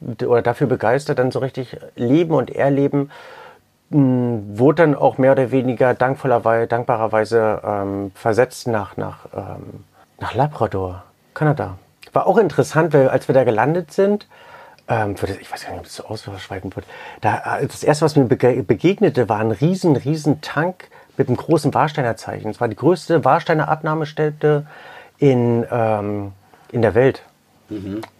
oder dafür begeistert, dann so richtig leben und erleben, mh, wurde dann auch mehr oder weniger dankvollerweise, dankbarerweise ähm, versetzt nach, nach, ähm, nach Labrador, Kanada. War auch interessant, weil als wir da gelandet sind, ähm, ich weiß gar nicht, ob das so ausschweigen wird, da, äh, das erste, was mir bege begegnete, war ein riesen, riesen Tank mit einem großen Warsteiner Zeichen. Es war die größte Warsteiner Abnahmestätte in, ähm, in der Welt.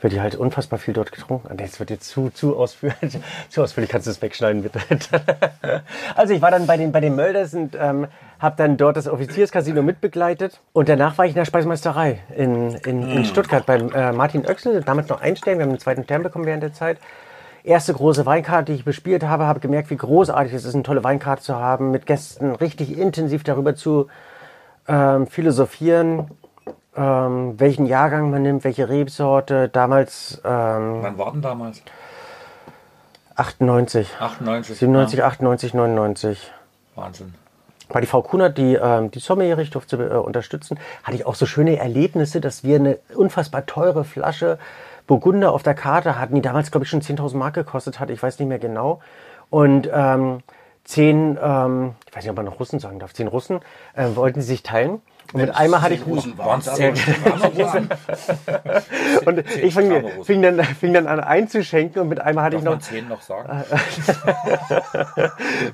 Weil die halt unfassbar viel dort getrunken haben. Das wird jetzt zu, zu ausführlich. zu ausführlich kannst du es wegschneiden, bitte. also ich war dann bei den, bei den Mölders und ähm, habe dann dort das Offizierscasino mitbegleitet. Und danach war ich in der Speisemeisterei in, in, in Stuttgart beim äh, Martin Oechsel. Damals noch ein Stern. Wir haben einen zweiten Stern bekommen während der Zeit. Erste große Weinkarte, die ich bespielt habe, habe gemerkt, wie großartig es ist, eine tolle Weinkarte zu haben, mit Gästen richtig intensiv darüber zu ähm, philosophieren, ähm, welchen Jahrgang man nimmt, welche Rebsorte. Damals ähm, Wann war denn damals? 98, 98. 97, 98, 99. Ja, Wahnsinn. Bei die Frau Kunert, die ähm, die Sommelier ich durfte äh, unterstützen, hatte ich auch so schöne Erlebnisse, dass wir eine unfassbar teure Flasche Burgunder auf der Karte hatten, die damals, glaube ich, schon 10.000 Mark gekostet hat. Ich weiß nicht mehr genau. Und ähm, zehn, ähm, ich weiß nicht, ob man noch Russen sagen darf, zehn Russen äh, wollten sie sich teilen. Und mit einmal hatte ich Rosen waren. zehn- und ich fing, fing, dann, fing dann an einzuschenken und mit einmal hatte Darf ich noch man 10 noch sagen?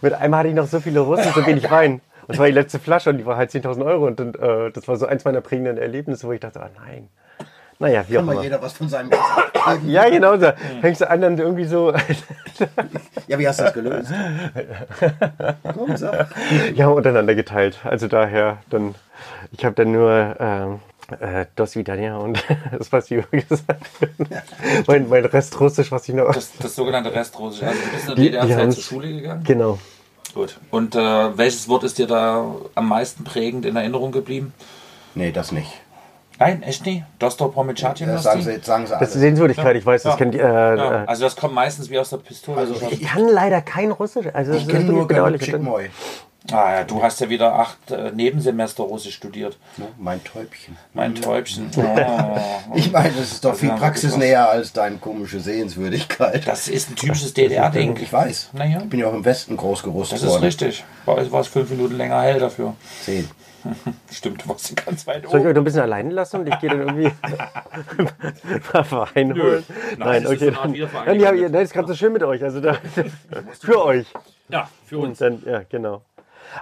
Mit einmal hatte ich noch so viele Russen, so wenig Wein. Und das war die letzte Flasche und die war halt 10.000 Euro. Und, und äh, das war so eins meiner prägenden Erlebnisse, wo ich dachte, ah nein. Naja, wie auch Kann mal immer. jeder was von seinem. Ja, genau so. Fängst du an, dann irgendwie so. Ja, wie hast du das gelöst? Komm, sag. ja, untereinander geteilt. Also daher, dann. Ich habe dann nur. Ähm, äh, Dos Vidania und das, was die gesagt mein, mein Rest Russisch, was ich noch. Das, das sogenannte Restrussisch. Also du bist in der DDR-Zeit zur Schule gegangen? Genau. Gut. Und äh, welches Wort ist dir da am meisten prägend in Erinnerung geblieben? Nee, das nicht. Nein, echt nie? Dostor Promicati Das sagen sie, sagen sie Das ist alle. Sehenswürdigkeit, ich weiß, das Ja. kennt ihr. Äh, Ja, äh, also das kommt meistens wie aus der Pistole. Also ich kann leider kein Russisch. Also Ich ist kenne nur bedauerlich. Chick Moy. ah ja, du hast ja wieder acht äh, Nebensemester Russisch studiert. Mein Täubchen. Mein Täubchen. Oh. Ich meine, das ist doch Das viel praxisnäher als deine komische Sehenswürdigkeit. Das ist ein typisches DDR-Ding. Ich weiß. Naja. Ich bin ja auch im Westen groß gerüstet Das ist worden. richtig. Bei euch war es fünf Minuten länger hell dafür. Zehn. Stimmt, du warst ganz weit Soll ich oben. euch noch ein bisschen alleine lassen und ich gehe dann irgendwie mal Wein holen? Nein, das ist okay. eine Art Dann, dann, ja, ja, nein, ist gerade so schön mit euch. Also da, für euch. Ja, für Und dann, ja, genau.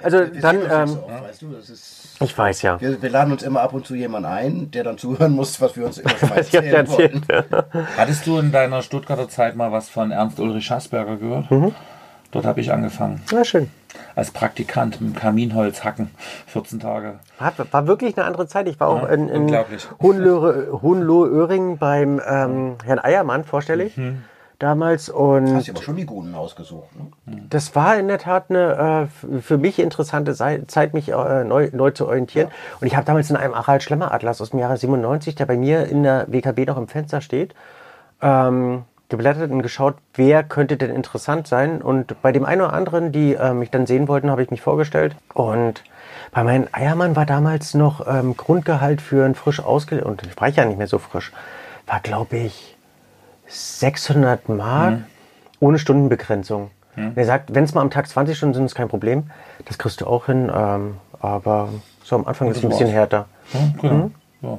Also Wir dann, uns ähm, auch, weißt du, das ist, ich weiß ja. wir, wir laden uns immer ab und zu jemanden ein, der dann zuhören muss, was wir uns immer schon ja erzählen erzählt. wollten. Hattest du in deiner Stuttgarter Zeit mal was von Ernst Ulrich Schaßberger gehört? Mhm. Dort habe ich angefangen. Na schön. Als Praktikant mit Kaminholz hacken. 14 Tage. War, war wirklich eine andere Zeit. Ich war auch in, in Hohenlohe-Öhring beim ähm, Herrn Eiermann vorstellig. Mhm. Damals und Hast du aber schon die Guten ausgesucht. Ne? Das war in der Tat eine äh, für mich interessante Zeit, mich äh, neu, neu zu orientieren. Und ich habe damals in einem Harald Schlemmer Atlas aus dem Jahre 97, der bei mir in der WKB noch im Fenster steht, ähm, geblättert und geschaut, wer könnte denn interessant sein. Und bei dem einen oder anderen, die äh, mich dann sehen wollten, habe ich mich vorgestellt. Und bei meinem Eiermann war damals noch ähm, Grundgehalt für ein frisch ausge... Und ich war ja nicht mehr so frisch. War, glaube ich, 600 Mark Mhm. ohne Stundenbegrenzung. Und er sagt, wenn es mal am Tag 20 Stunden sind, ist kein Problem. Das kriegst du auch hin. Ähm, aber so am Anfang ist es ein bisschen härter. Genau. Ja.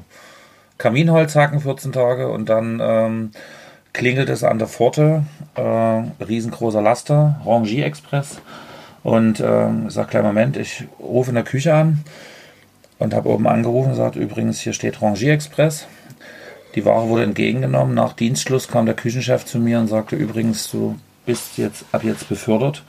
Kaminholz hacken 14 Tage und dann ähm, klingelt es an der Pforte. Äh, riesengroßer Laster, Rangier Express. Und ähm, ich sag, kleinen Moment, ich rufe in der Küche an und habe oben angerufen und gesagt, übrigens, hier steht Rangier Express. Die Ware wurde entgegengenommen. Nach Dienstschluss kam der Küchenchef zu mir und sagte, übrigens, du bist jetzt ab jetzt befördert.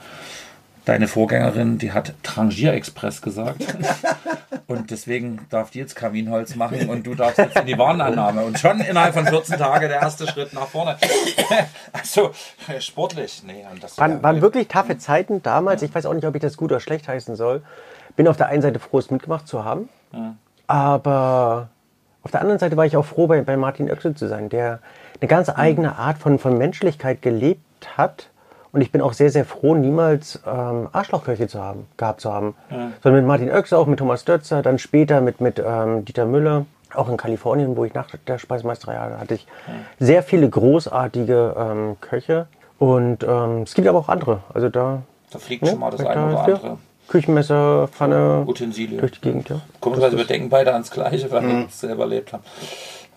Deine Vorgängerin, die hat Trangier Express gesagt. Und deswegen darf die jetzt Kaminholz machen und du darfst jetzt in die Warenannahme. Und schon innerhalb von 14 Tagen der erste Schritt nach vorne. Also, sportlich. Nee, und das Waren, waren wirklich taffe Zeiten damals. Ich weiß auch nicht, ob ich das gut oder schlecht heißen soll. Bin auf der einen Seite froh, es mitgemacht zu haben. Aber auf der anderen Seite war ich auch froh, bei, bei Martin Oechsel zu sein, der eine ganz eigene Art von, von Menschlichkeit gelebt hat. Und ich bin auch sehr, sehr froh, niemals ähm, Arschlochköche zu haben, gehabt zu haben. Sondern mit Martin Oechsel, auch mit Thomas Dötzer, dann später mit, mit ähm, Dieter Müller. Auch in Kalifornien, wo ich nach der Speisemeisterei hatte, hatte ich sehr viele großartige ähm, Köche. Und ähm, es gibt aber auch andere. Also da Da fliegt schon mal das da eine oder ja andere. Küchenmesser, Pfanne Utensilien. durch die Gegend, ja. Komischerweise, wir denken beide ans Gleiche, weil wir es selber erlebt haben.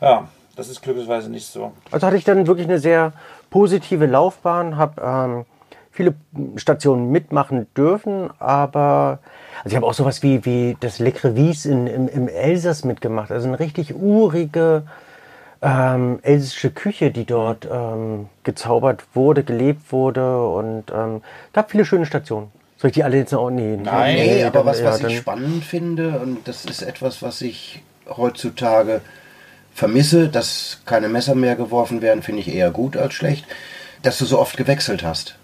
Ja, das ist glücklicherweise nicht so. Also hatte ich dann wirklich eine sehr positive Laufbahn, habe ähm, viele Stationen mitmachen dürfen, aber also ich habe auch sowas wie, wie das Le Crevis in, im, im Elsass mitgemacht. Also eine richtig urige ähm, elsässische Küche, die dort ähm, gezaubert wurde, gelebt wurde und ähm, gab viele schöne Stationen. Soll ich die alle jetzt noch? Nee, Nein, Nee, aber dann- was, was ja, ich spannend finde, und das ist etwas, was ich heutzutage vermisse, dass keine Messer mehr geworfen werden, finde ich eher gut als schlecht, dass du so oft gewechselt hast.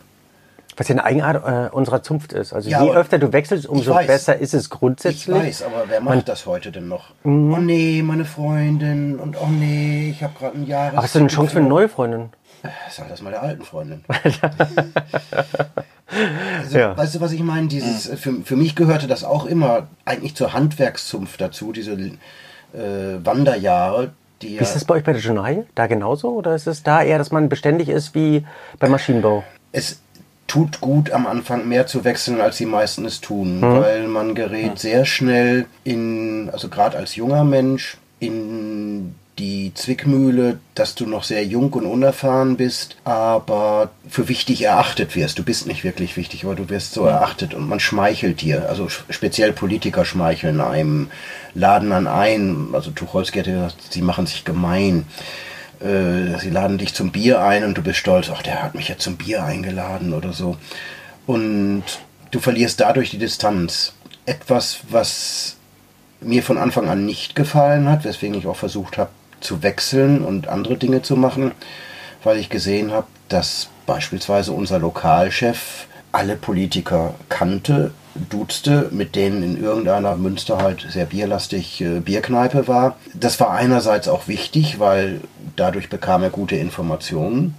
Was ja eine Eigenart äh, unserer Zunft ist. Also Ja, je öfter du wechselst, umso weiß. besser ist es grundsätzlich. Ich weiß, aber wer macht das heute denn noch? Oh nee, meine Freundin und oh nee, ich habe gerade ein Jahres. Aber hast du eine Chance für eine neue Freundin? Sag das mal der alten Freundin. also, Ja. Weißt du, was ich meine? Dieses, für, für mich gehörte das auch immer eigentlich zur Handwerkszunft dazu, diese äh, Wanderjahre, ja, Wie ist das bei euch bei der Journal? Da genauso? Oder ist es da eher, dass man beständig ist wie beim Maschinenbau? es tut gut am Anfang mehr zu wechseln, als die meisten es tun, weil man gerät sehr schnell in, also gerade als junger Mensch, in die Zwickmühle, dass du noch sehr jung und unerfahren bist, aber für wichtig erachtet wirst. Du bist nicht wirklich wichtig, aber du wirst so erachtet und man schmeichelt dir. Also speziell Politiker schmeicheln einem, laden dann ein. Also Tucholsky hat gesagt, sie machen sich gemein. Äh, sie laden dich zum Bier ein und du bist stolz, ach, der hat mich ja zum Bier eingeladen oder so. Und du verlierst dadurch die Distanz. Etwas, was mir von Anfang an nicht gefallen hat, weswegen ich auch versucht habe zu wechseln und andere Dinge zu machen, weil ich gesehen habe, dass beispielsweise unser Lokalchef alle Politiker kannte, duzte, mit denen in irgendeiner Münster halt sehr bierlastig äh, Bierkneipe war. Das war einerseits auch wichtig, weil dadurch bekam er gute Informationen.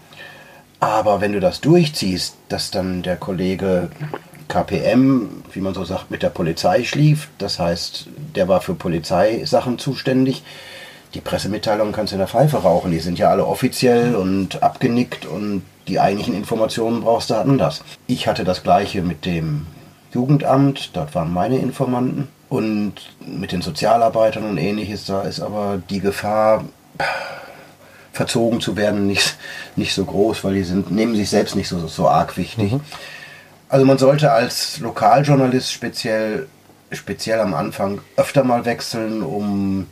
Aber wenn du das durchziehst, dass dann der Kollege KPM, wie man so sagt, mit der Polizei schlief, das heißt, der war für Polizeisachen zuständig. Die Pressemitteilungen kannst du in der Pfeife rauchen, die sind ja alle offiziell und abgenickt und die eigentlichen Informationen brauchst du anders. Ich hatte das gleiche mit dem Jugendamt, dort waren meine Informanten. Und mit den Sozialarbeitern und ähnliches, da ist aber die Gefahr, verzogen zu werden, nicht, nicht so groß, weil die sind, nehmen sich selbst nicht so, so arg wichtig. Also man sollte als Lokaljournalist speziell, speziell am Anfang öfter mal wechseln, um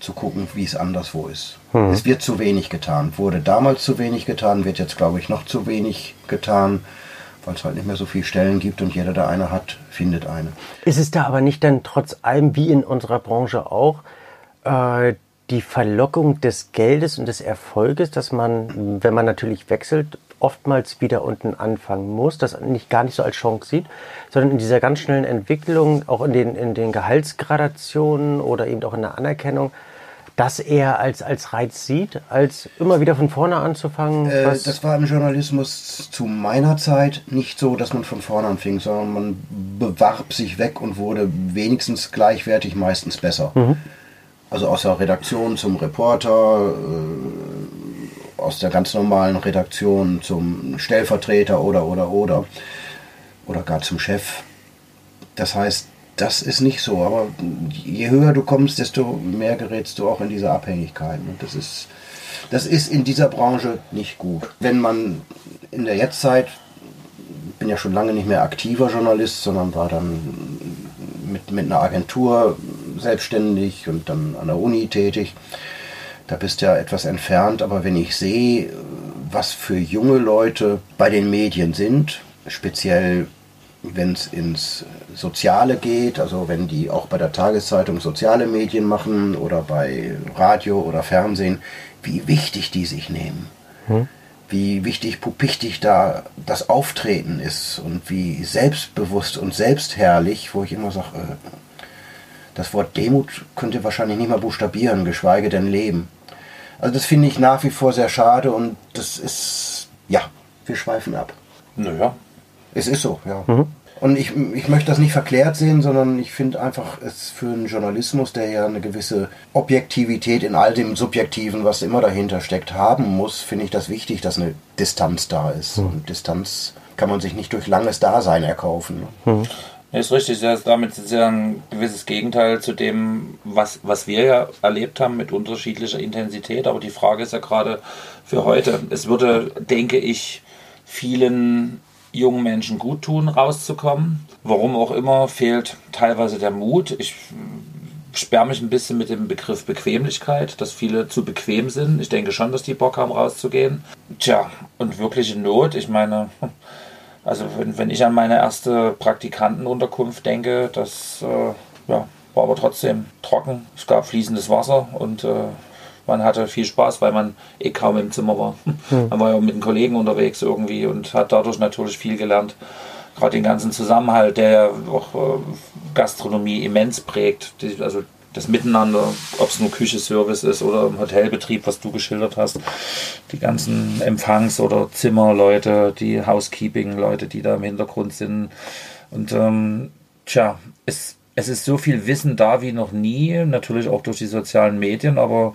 zu gucken, wie es anderswo ist. Es wird zu wenig getan. Wurde damals zu wenig getan, wird jetzt, glaube ich, noch zu wenig getan, weil es halt nicht mehr so viele Stellen gibt und jeder, der eine hat, findet eine. Ist es da aber nicht dann trotz allem, wie in unserer Branche auch, äh, die Verlockung des Geldes und des Erfolges, dass man, wenn man natürlich wechselt, oftmals wieder unten anfangen muss, das nicht gar nicht so als Chance sieht, sondern in dieser ganz schnellen Entwicklung, auch in den, in den Gehaltsgradationen oder eben auch in der Anerkennung, das eher als, als Reiz sieht, als immer wieder von vorne anzufangen? Äh, das war im Journalismus zu meiner Zeit nicht so, dass man von vorne anfing, sondern man bewarb sich weg und wurde wenigstens gleichwertig, meistens besser. Mhm. Also aus der Redaktion zum Reporter, äh, aus der ganz normalen Redaktion zum Stellvertreter oder oder oder oder gar zum Chef. Das heißt, das ist nicht so, aber je höher du kommst, desto mehr gerätst du auch in diese Abhängigkeiten. Und das ist, das ist in dieser Branche nicht gut. Wenn man in der Jetztzeit, bin ja schon lange nicht mehr aktiver Journalist, sondern war dann mit, mit einer Agentur selbstständig und dann an der Uni tätig. Da bist du ja etwas entfernt, aber wenn ich sehe, was für junge Leute bei den Medien sind, speziell wenn es ins Soziale geht, also wenn die auch bei der Tageszeitung soziale Medien machen oder bei Radio oder Fernsehen, wie wichtig die sich nehmen. Hm? Wie wichtig, pupichtig da das Auftreten ist und wie selbstbewusst und selbstherrlich, wo ich immer sage, äh, das Wort Demut könnt ihr wahrscheinlich nicht mal buchstabieren, geschweige denn leben. Also das finde ich nach wie vor sehr schade und das ist, ja, wir schweifen ab. Naja, es ist so, ja. Mhm. Und ich, ich möchte das nicht verklärt sehen, sondern ich finde einfach, es für einen Journalismus, der ja eine gewisse Objektivität in all dem Subjektiven, was immer dahinter steckt, haben muss, finde ich das wichtig, dass eine Distanz da ist. Mhm. Und Distanz kann man sich nicht durch langes Dasein erkaufen. Ja, ist richtig. Ja, damit ist ja ein gewisses Gegenteil zu dem, was, was wir ja erlebt haben mit unterschiedlicher Intensität. Aber die Frage ist ja gerade für heute. Es würde, denke ich, vielen jungen Menschen gut tun, rauszukommen. Warum auch immer, fehlt teilweise der Mut. Ich sperre mich ein bisschen mit dem Begriff Bequemlichkeit, dass viele zu bequem sind. Ich denke schon, dass die Bock haben, rauszugehen. Tja, und wirkliche Not, ich meine, also wenn, wenn ich an meine erste Praktikantenunterkunft denke, das äh, ja, war aber trotzdem trocken. Es gab fließendes Wasser und äh, man hatte viel Spaß, weil man eh kaum im Zimmer war. Mhm. Man war ja mit den Kollegen unterwegs irgendwie und hat dadurch natürlich viel gelernt. Gerade den ganzen Zusammenhalt, der auch äh, Gastronomie immens prägt. Also das Miteinander, ob es nur Küche-Service ist oder im Hotelbetrieb, was du geschildert hast. Die ganzen Empfangs- oder Zimmerleute, die Housekeeping-Leute, die da im Hintergrund sind. Und ähm, tja, es es ist so viel Wissen da wie noch nie, natürlich auch durch die sozialen Medien, aber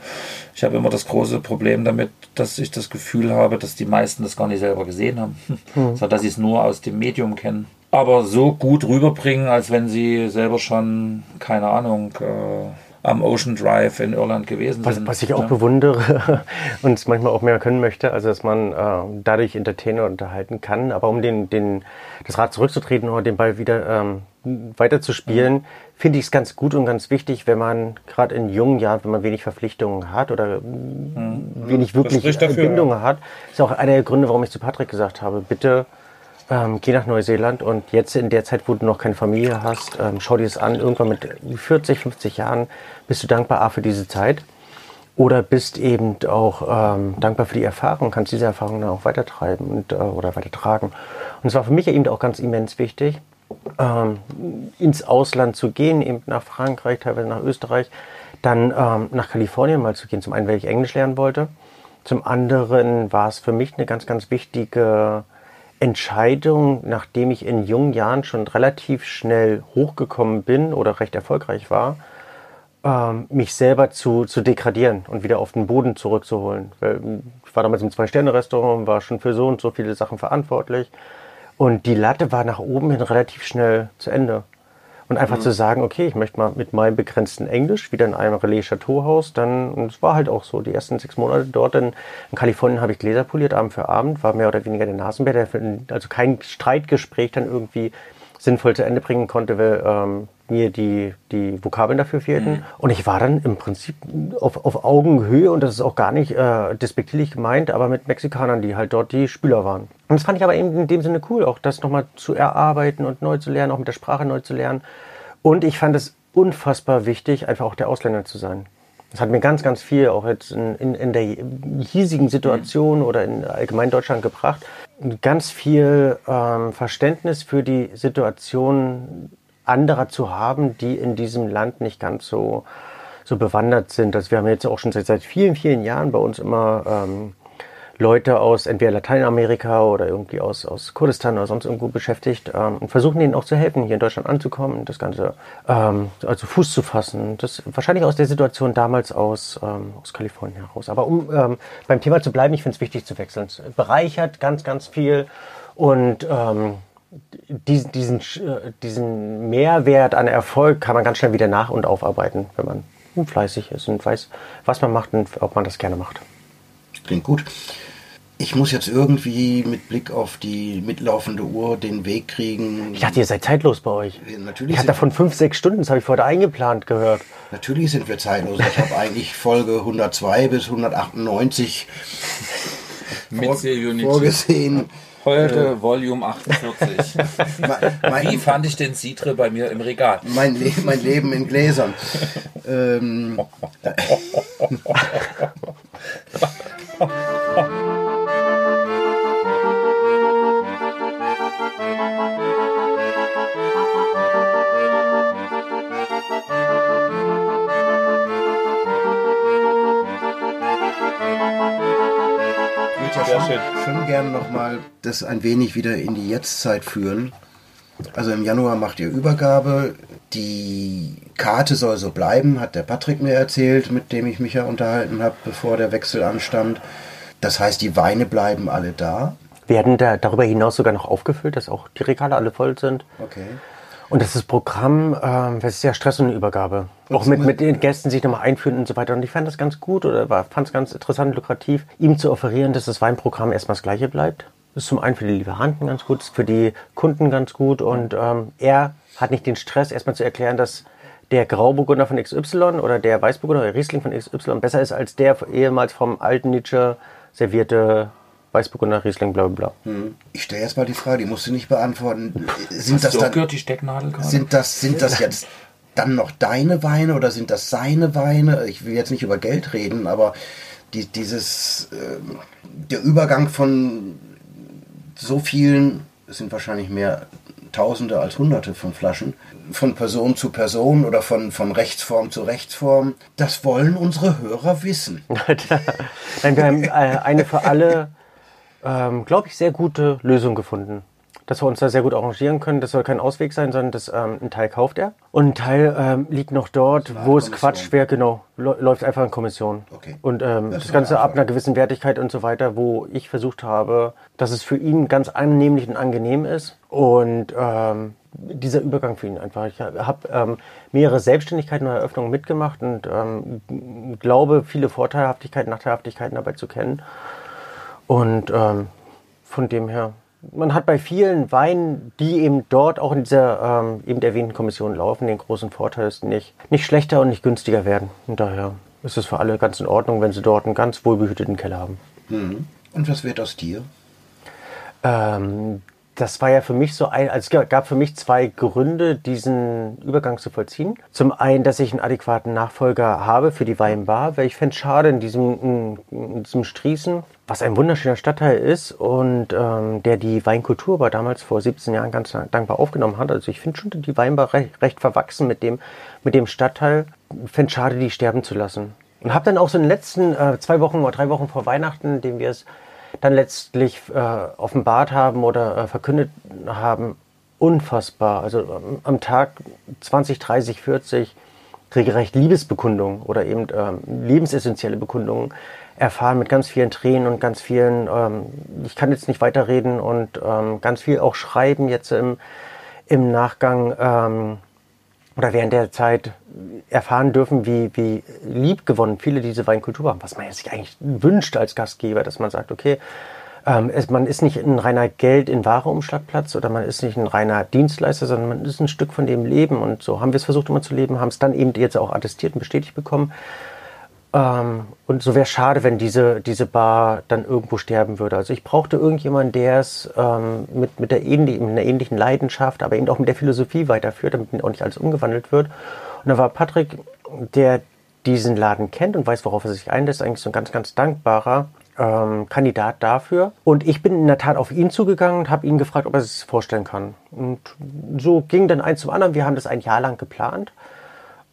ich habe immer das große Problem damit, dass ich das Gefühl habe, dass die meisten das gar nicht selber gesehen haben, hm. sondern dass sie es nur aus dem Medium kennen. Aber so gut rüberbringen, als wenn sie selber schon, keine Ahnung, äh, am Ocean Drive in Irland gewesen was, sind. Was ich auch ja. bewundere und manchmal auch mehr können möchte, also dass man äh, dadurch Entertainer unterhalten kann. Aber um den, den, das Rad zurückzutreten oder den Ball wieder ähm, weiterzuspielen, mhm. finde ich es ganz gut und ganz wichtig, wenn man gerade in jungen Jahren, wenn man wenig Verpflichtungen hat oder mhm. wenig wirklich dafür, Bindungen ja. hat, ist auch einer der Gründe, warum ich zu Patrick gesagt habe, bitte ähm, geh nach Neuseeland und jetzt in der Zeit, wo du noch keine Familie hast, ähm, schau dir das an. Irgendwann mit 40, 50 Jahren bist du dankbar A für diese Zeit oder bist eben auch ähm, dankbar für die Erfahrung, kannst diese Erfahrung dann auch weitertreiben und, äh, oder weitertragen. Und es war für mich eben auch ganz immens wichtig, ähm, ins Ausland zu gehen, eben nach Frankreich, teilweise nach Österreich, dann ähm, nach Kalifornien mal zu gehen. Zum einen, weil ich Englisch lernen wollte. Zum anderen war es für mich eine ganz, ganz wichtige Entscheidung, nachdem ich in jungen Jahren schon relativ schnell hochgekommen bin oder recht erfolgreich war, ähm, mich selber zu, zu degradieren und wieder auf den Boden zurückzuholen. Ich war damals im Zwei-Sterne-Restaurant, war schon für so und so viele Sachen verantwortlich und die Latte war nach oben hin relativ schnell zu Ende. Und einfach mhm. zu sagen, okay, ich möchte mal mit meinem begrenzten Englisch wieder in einem Relais Chateau Haus, dann, und es war halt auch so, die ersten sechs Monate dort in, in Kalifornien habe ich Gläser poliert, Abend für Abend, war mehr oder weniger der Nasenbär, der für, also kein Streitgespräch dann irgendwie sinnvoll zu Ende bringen konnte, weil ähm, mir die, die Vokabeln dafür fehlten. Mhm. Und ich war dann im Prinzip auf, auf Augenhöhe, und das ist auch gar nicht äh, despektierlich gemeint, aber mit Mexikanern, die halt dort die Spüler waren. Und das fand ich aber eben in dem Sinne cool, auch das nochmal zu erarbeiten und neu zu lernen, auch mit der Sprache neu zu lernen. Und ich fand es unfassbar wichtig, einfach auch der Ausländer zu sein. Das hat mir ganz, ganz viel auch jetzt in, in, in der hiesigen Situation mhm. oder in allgemein Deutschland gebracht. Ganz viel ähm, Verständnis für die Situation anderer zu haben, die in diesem Land nicht ganz so so bewandert sind. Also wir haben jetzt auch schon seit, seit vielen, vielen Jahren bei uns immer ähm, Leute aus entweder Lateinamerika oder irgendwie aus, aus Kurdistan oder sonst irgendwo beschäftigt ähm, und versuchen ihnen auch zu helfen, hier in Deutschland anzukommen, das Ganze ähm, also Fuß zu fassen. Das wahrscheinlich aus der Situation damals aus, ähm, aus Kalifornien heraus. Aber um ähm, beim Thema zu bleiben, ich finde es wichtig zu wechseln. Es bereichert ganz, ganz viel und ähm, diesen, diesen, äh, diesen Mehrwert an Erfolg kann man ganz schnell wieder nach- und aufarbeiten, wenn man fleißig ist und weiß, was man macht und ob man das gerne macht. Klingt gut. Ich muss jetzt irgendwie mit Blick auf die mitlaufende Uhr den Weg kriegen. Ich dachte, ihr seid zeitlos bei euch. Natürlich ich hatte davon fünf, sechs Stunden, das habe ich vorher eingeplant gehört. Natürlich sind wir zeitlos. Ich habe eigentlich Folge 102 bis 198 Mit Nietzsche. vorgesehen. Heute Volume 48. Me- Wie fand ich den Citre bei mir im Regal? mein, Le mein Leben in Gläsern. Ähm, ich würde ja schon, schon gerne nochmal das ein wenig wieder in die Jetztzeit führen. Also im Januar macht ihr Übergabe. Die Karte soll so bleiben, hat der Patrick mir erzählt, mit dem ich mich ja unterhalten habe, bevor der Wechsel anstand. Das heißt, die Weine bleiben alle da. Werden da darüber hinaus sogar noch aufgefüllt, dass auch die Regale alle voll sind. Okay. Und das ist Programm, ähm, das ist ja Stress und Übergabe. Auch mit, mit den Gästen sich nochmal einführen und so weiter. Und ich fand das ganz gut oder fand es ganz interessant und lukrativ, ihm zu offerieren, dass das Weinprogramm erstmal das gleiche bleibt. Das ist zum einen für die Lieferanten ganz gut, ist für die Kunden ganz gut und ähm, er hat nicht den Stress, erstmal zu erklären, dass der Grauburgunder von XY oder der Weißburgunder oder der Riesling von XY besser ist als der ehemals vom alten Nietzsche servierte Weißburgunder Riesling bla bla bla. Ich stelle jetzt mal die Frage, die musst du nicht beantworten. Sind das, So dann, gehört die Stecknadel gerade? sind das, sind das jetzt dann noch deine Weine oder sind das seine Weine? Ich will jetzt nicht über Geld reden, aber die, dieses, ähm, der Übergang von so vielen, es sind wahrscheinlich mehr Tausende als Hunderte von Flaschen, von Person zu Person oder von, von Rechtsform zu Rechtsform, das wollen unsere Hörer wissen. Nein, wir haben äh, eine für alle, ähm, glaube ich, sehr gute Lösung gefunden. Dass wir uns da sehr gut arrangieren können. Das soll kein Ausweg sein, sondern das, ähm, ein Teil kauft er. Und ein Teil ähm, liegt noch dort, wo es. Quatsch wäre, genau, läuft einfach in Kommission. Okay. Und ähm, Das das, Ganze ab einer gewissen Wertigkeit und so weiter, wo ich versucht habe, dass es für ihn ganz annehmlich und angenehm ist. Und ähm, dieser Übergang für ihn einfach. Ich habe ähm, mehrere Selbstständigkeiten und Eröffnungen mitgemacht und ähm, glaube, viele Vorteilhaftigkeiten, Nachteilhaftigkeiten dabei zu kennen. Und ähm, von dem her, man hat bei vielen Weinen, die eben dort auch in dieser ähm, eben erwähnten Kommission laufen, den großen Vorteil, dass nicht, nicht schlechter und nicht günstiger werden. Und daher ist es für alle ganz in Ordnung, wenn sie dort einen ganz wohlbehüteten Keller haben. Und was wird aus dir? Ähm, das war ja für mich so ein, also es gab für mich zwei Gründe, diesen Übergang zu vollziehen. Zum einen, dass ich einen adäquaten Nachfolger habe für die Weinbar, weil ich fände es schade in diesem, in diesem Strießen, was ein wunderschöner Stadtteil ist und ähm, der die Weinkultur war damals vor 17 Jahren ganz dankbar aufgenommen hat. Also ich finde schon die Weinbar recht, recht verwachsen mit dem, mit dem Stadtteil. Fände es schade, die sterben zu lassen. Und habe dann auch so in den letzten äh, zwei Wochen oder drei Wochen vor Weihnachten, indem wir es dann letztlich äh, offenbart haben oder äh, verkündet haben, unfassbar. Also ähm, am Tag 20, 30, 40 regelrecht Liebesbekundungen oder eben ähm, lebensessentielle Bekundungen erfahren mit ganz vielen Tränen und ganz vielen, ähm, ich kann jetzt nicht weiterreden und ähm, ganz viel auch schreiben jetzt im, im Nachgang ähm, oder während der Zeit erfahren dürfen, wie, wie lieb gewonnen viele diese Weinkultur haben, was man sich eigentlich wünscht als Gastgeber, dass man sagt, okay, ähm, es, man ist nicht ein reiner Geld in Ware Umschlagplatz oder man ist nicht ein reiner Dienstleister, sondern man ist ein Stück von dem Leben und so haben wir es versucht immer zu leben, haben es dann eben jetzt auch attestiert und bestätigt bekommen. Ähm, und so wäre schade, wenn diese, diese Bar dann irgendwo sterben würde. Also ich brauchte irgendjemanden, der es ähm, mit, mit, der ähnlich, mit einer ähnlichen Leidenschaft, aber eben auch mit der Philosophie weiterführt, damit auch nicht alles umgewandelt wird. Und da war Patrick, der diesen Laden kennt und weiß, worauf er sich einlässt, eigentlich so ein ganz, ganz dankbarer ähm, Kandidat dafür. Und ich bin in der Tat auf ihn zugegangen und habe ihn gefragt, ob er sich das vorstellen kann. Und so ging dann eins zum anderen. Wir haben das ein Jahr lang geplant.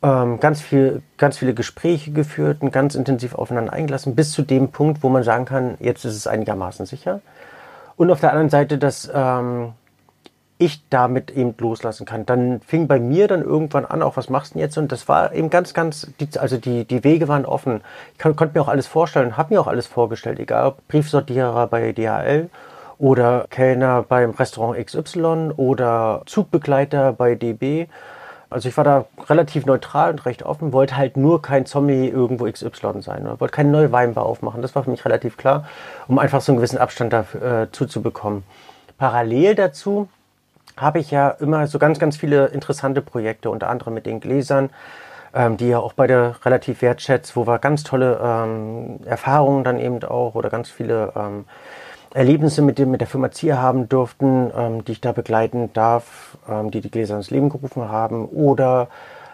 Ähm, ganz, viel, ganz viele Gespräche geführt und ganz intensiv aufeinander eingelassen, bis zu dem Punkt, wo man sagen kann, jetzt ist es einigermaßen sicher. Und auf der anderen Seite, dass ähm, ich damit eben loslassen kann. Dann fing bei mir dann irgendwann an, auch was machst du denn jetzt? Und das war eben ganz, ganz, die, also die, die Wege waren offen. Ich kann, konnte mir auch alles vorstellen, habe mir auch alles vorgestellt, egal ob Briefsortierer bei DHL oder Kellner beim Restaurant XY oder Zugbegleiter bei DB. Also ich war da relativ neutral und recht offen, wollte halt nur kein Zombie irgendwo XY sein. Oder wollte keine neue Weinbar aufmachen. Das war für mich relativ klar, um einfach so einen gewissen Abstand dazu äh, zu bekommen. Parallel dazu habe ich ja immer so ganz, ganz viele interessante Projekte, unter anderem mit den Gläsern, ähm, die ja auch beide relativ wertschätzt, wo wir ganz tolle ähm, Erfahrungen dann eben auch oder ganz viele ähm, Erlebnisse mit, dem, mit der Firma Zier haben durften, ähm, die ich da begleiten darf, ähm, die die Gläser ins Leben gerufen haben oder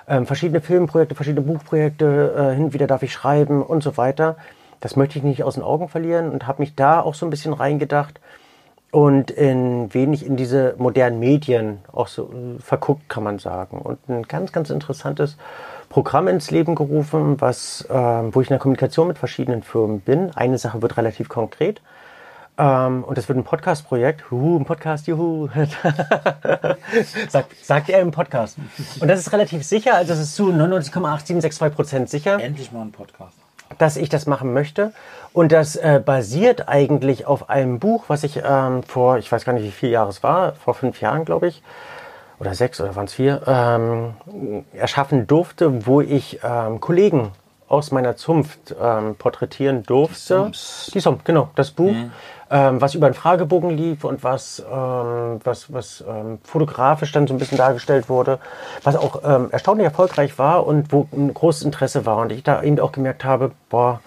ähm, verschiedene Filmprojekte, verschiedene Buchprojekte, äh, hin und wieder darf ich schreiben und so weiter. Das möchte ich nicht aus den Augen verlieren und habe mich da auch so ein bisschen reingedacht, und in wenig in diese modernen Medien auch so äh, verguckt, kann man sagen. Und ein ganz, ganz interessantes Programm ins Leben gerufen, was, äh, wo ich in der Kommunikation mit verschiedenen Firmen bin. Eine Sache wird relativ konkret. Ähm, und das wird ein Podcast-Projekt. Juhu, ein Podcast, juhu. sagt, sagt er im Podcast. Und das ist relativ sicher, also es ist zu 99,8762 Prozent sicher. Endlich mal ein Podcast dass ich das machen möchte. Und das äh, basiert eigentlich auf einem Buch, was ich ähm, vor, ich weiß gar nicht, wie viele Jahre es war, vor fünf Jahren, glaube ich, oder sechs oder waren es vier, ähm, erschaffen durfte, wo ich ähm, Kollegen aus meiner Zunft ähm, porträtieren durfte. Die Zunft, genau, das Buch. Mhm ähm, was über einen Fragebogen lief und was, ähm, was, was ähm, fotografisch dann so ein bisschen dargestellt wurde, was auch ähm, erstaunlich erfolgreich war und wo ein großes Interesse war. Und ich da eben auch gemerkt habe, boah,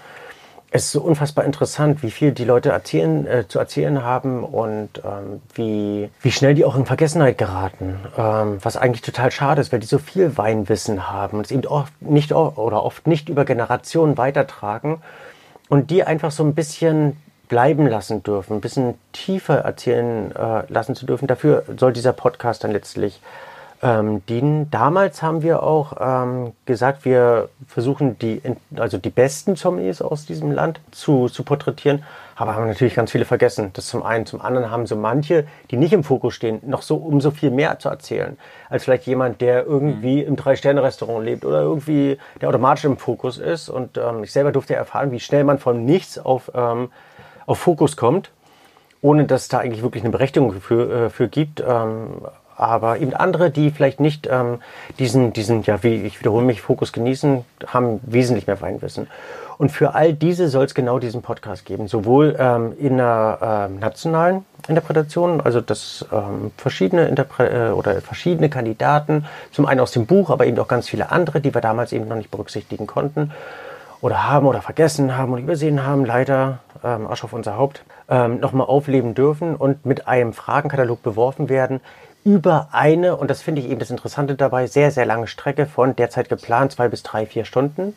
es ist so unfassbar interessant, wie viel die Leute erzählen, äh, zu erzählen haben und ähm, wie, wie schnell die auch in Vergessenheit geraten. Ähm, was eigentlich total schade ist, weil die so viel Weinwissen haben und es eben oft nicht oder oft nicht über Generationen weitertragen und die einfach so ein bisschen bleiben lassen dürfen, ein bisschen tiefer erzählen äh, lassen zu dürfen. Dafür soll dieser Podcast dann letztlich ähm, dienen. Damals haben wir auch ähm, gesagt, wir versuchen die, also die besten Zombies aus diesem Land zu, zu porträtieren, aber haben natürlich ganz viele vergessen. Das zum einen. Zum anderen haben so manche, die nicht im Fokus stehen, noch so umso viel mehr zu erzählen, als vielleicht jemand, der irgendwie im Drei-Sterne-Restaurant lebt oder irgendwie der automatisch im Fokus ist. Und ähm, ich selber durfte erfahren, wie schnell man von nichts auf ähm, auf Fokus kommt, ohne dass es da eigentlich wirklich eine Berechtigung für, äh, für gibt. Ähm, aber eben andere, die vielleicht nicht ähm, diesen, diesen, ja, wie ich wiederhole mich, Fokus genießen, haben wesentlich mehr Weinwissen. Und für all diese soll es genau diesen Podcast geben, sowohl ähm, in einer äh, nationalen Interpretation, also dass ähm, verschiedene Interpre äh, oder verschiedene Kandidaten, zum einen aus dem Buch, aber eben auch ganz viele andere, die wir damals eben noch nicht berücksichtigen konnten, oder haben oder vergessen haben oder übersehen haben, leider ähm, Arsch auf unser Haupt, ähm, nochmal aufleben dürfen und mit einem Fragenkatalog beworfen werden über eine, und das finde ich eben das Interessante dabei, sehr, sehr lange Strecke von derzeit geplant zwei bis drei, vier Stunden,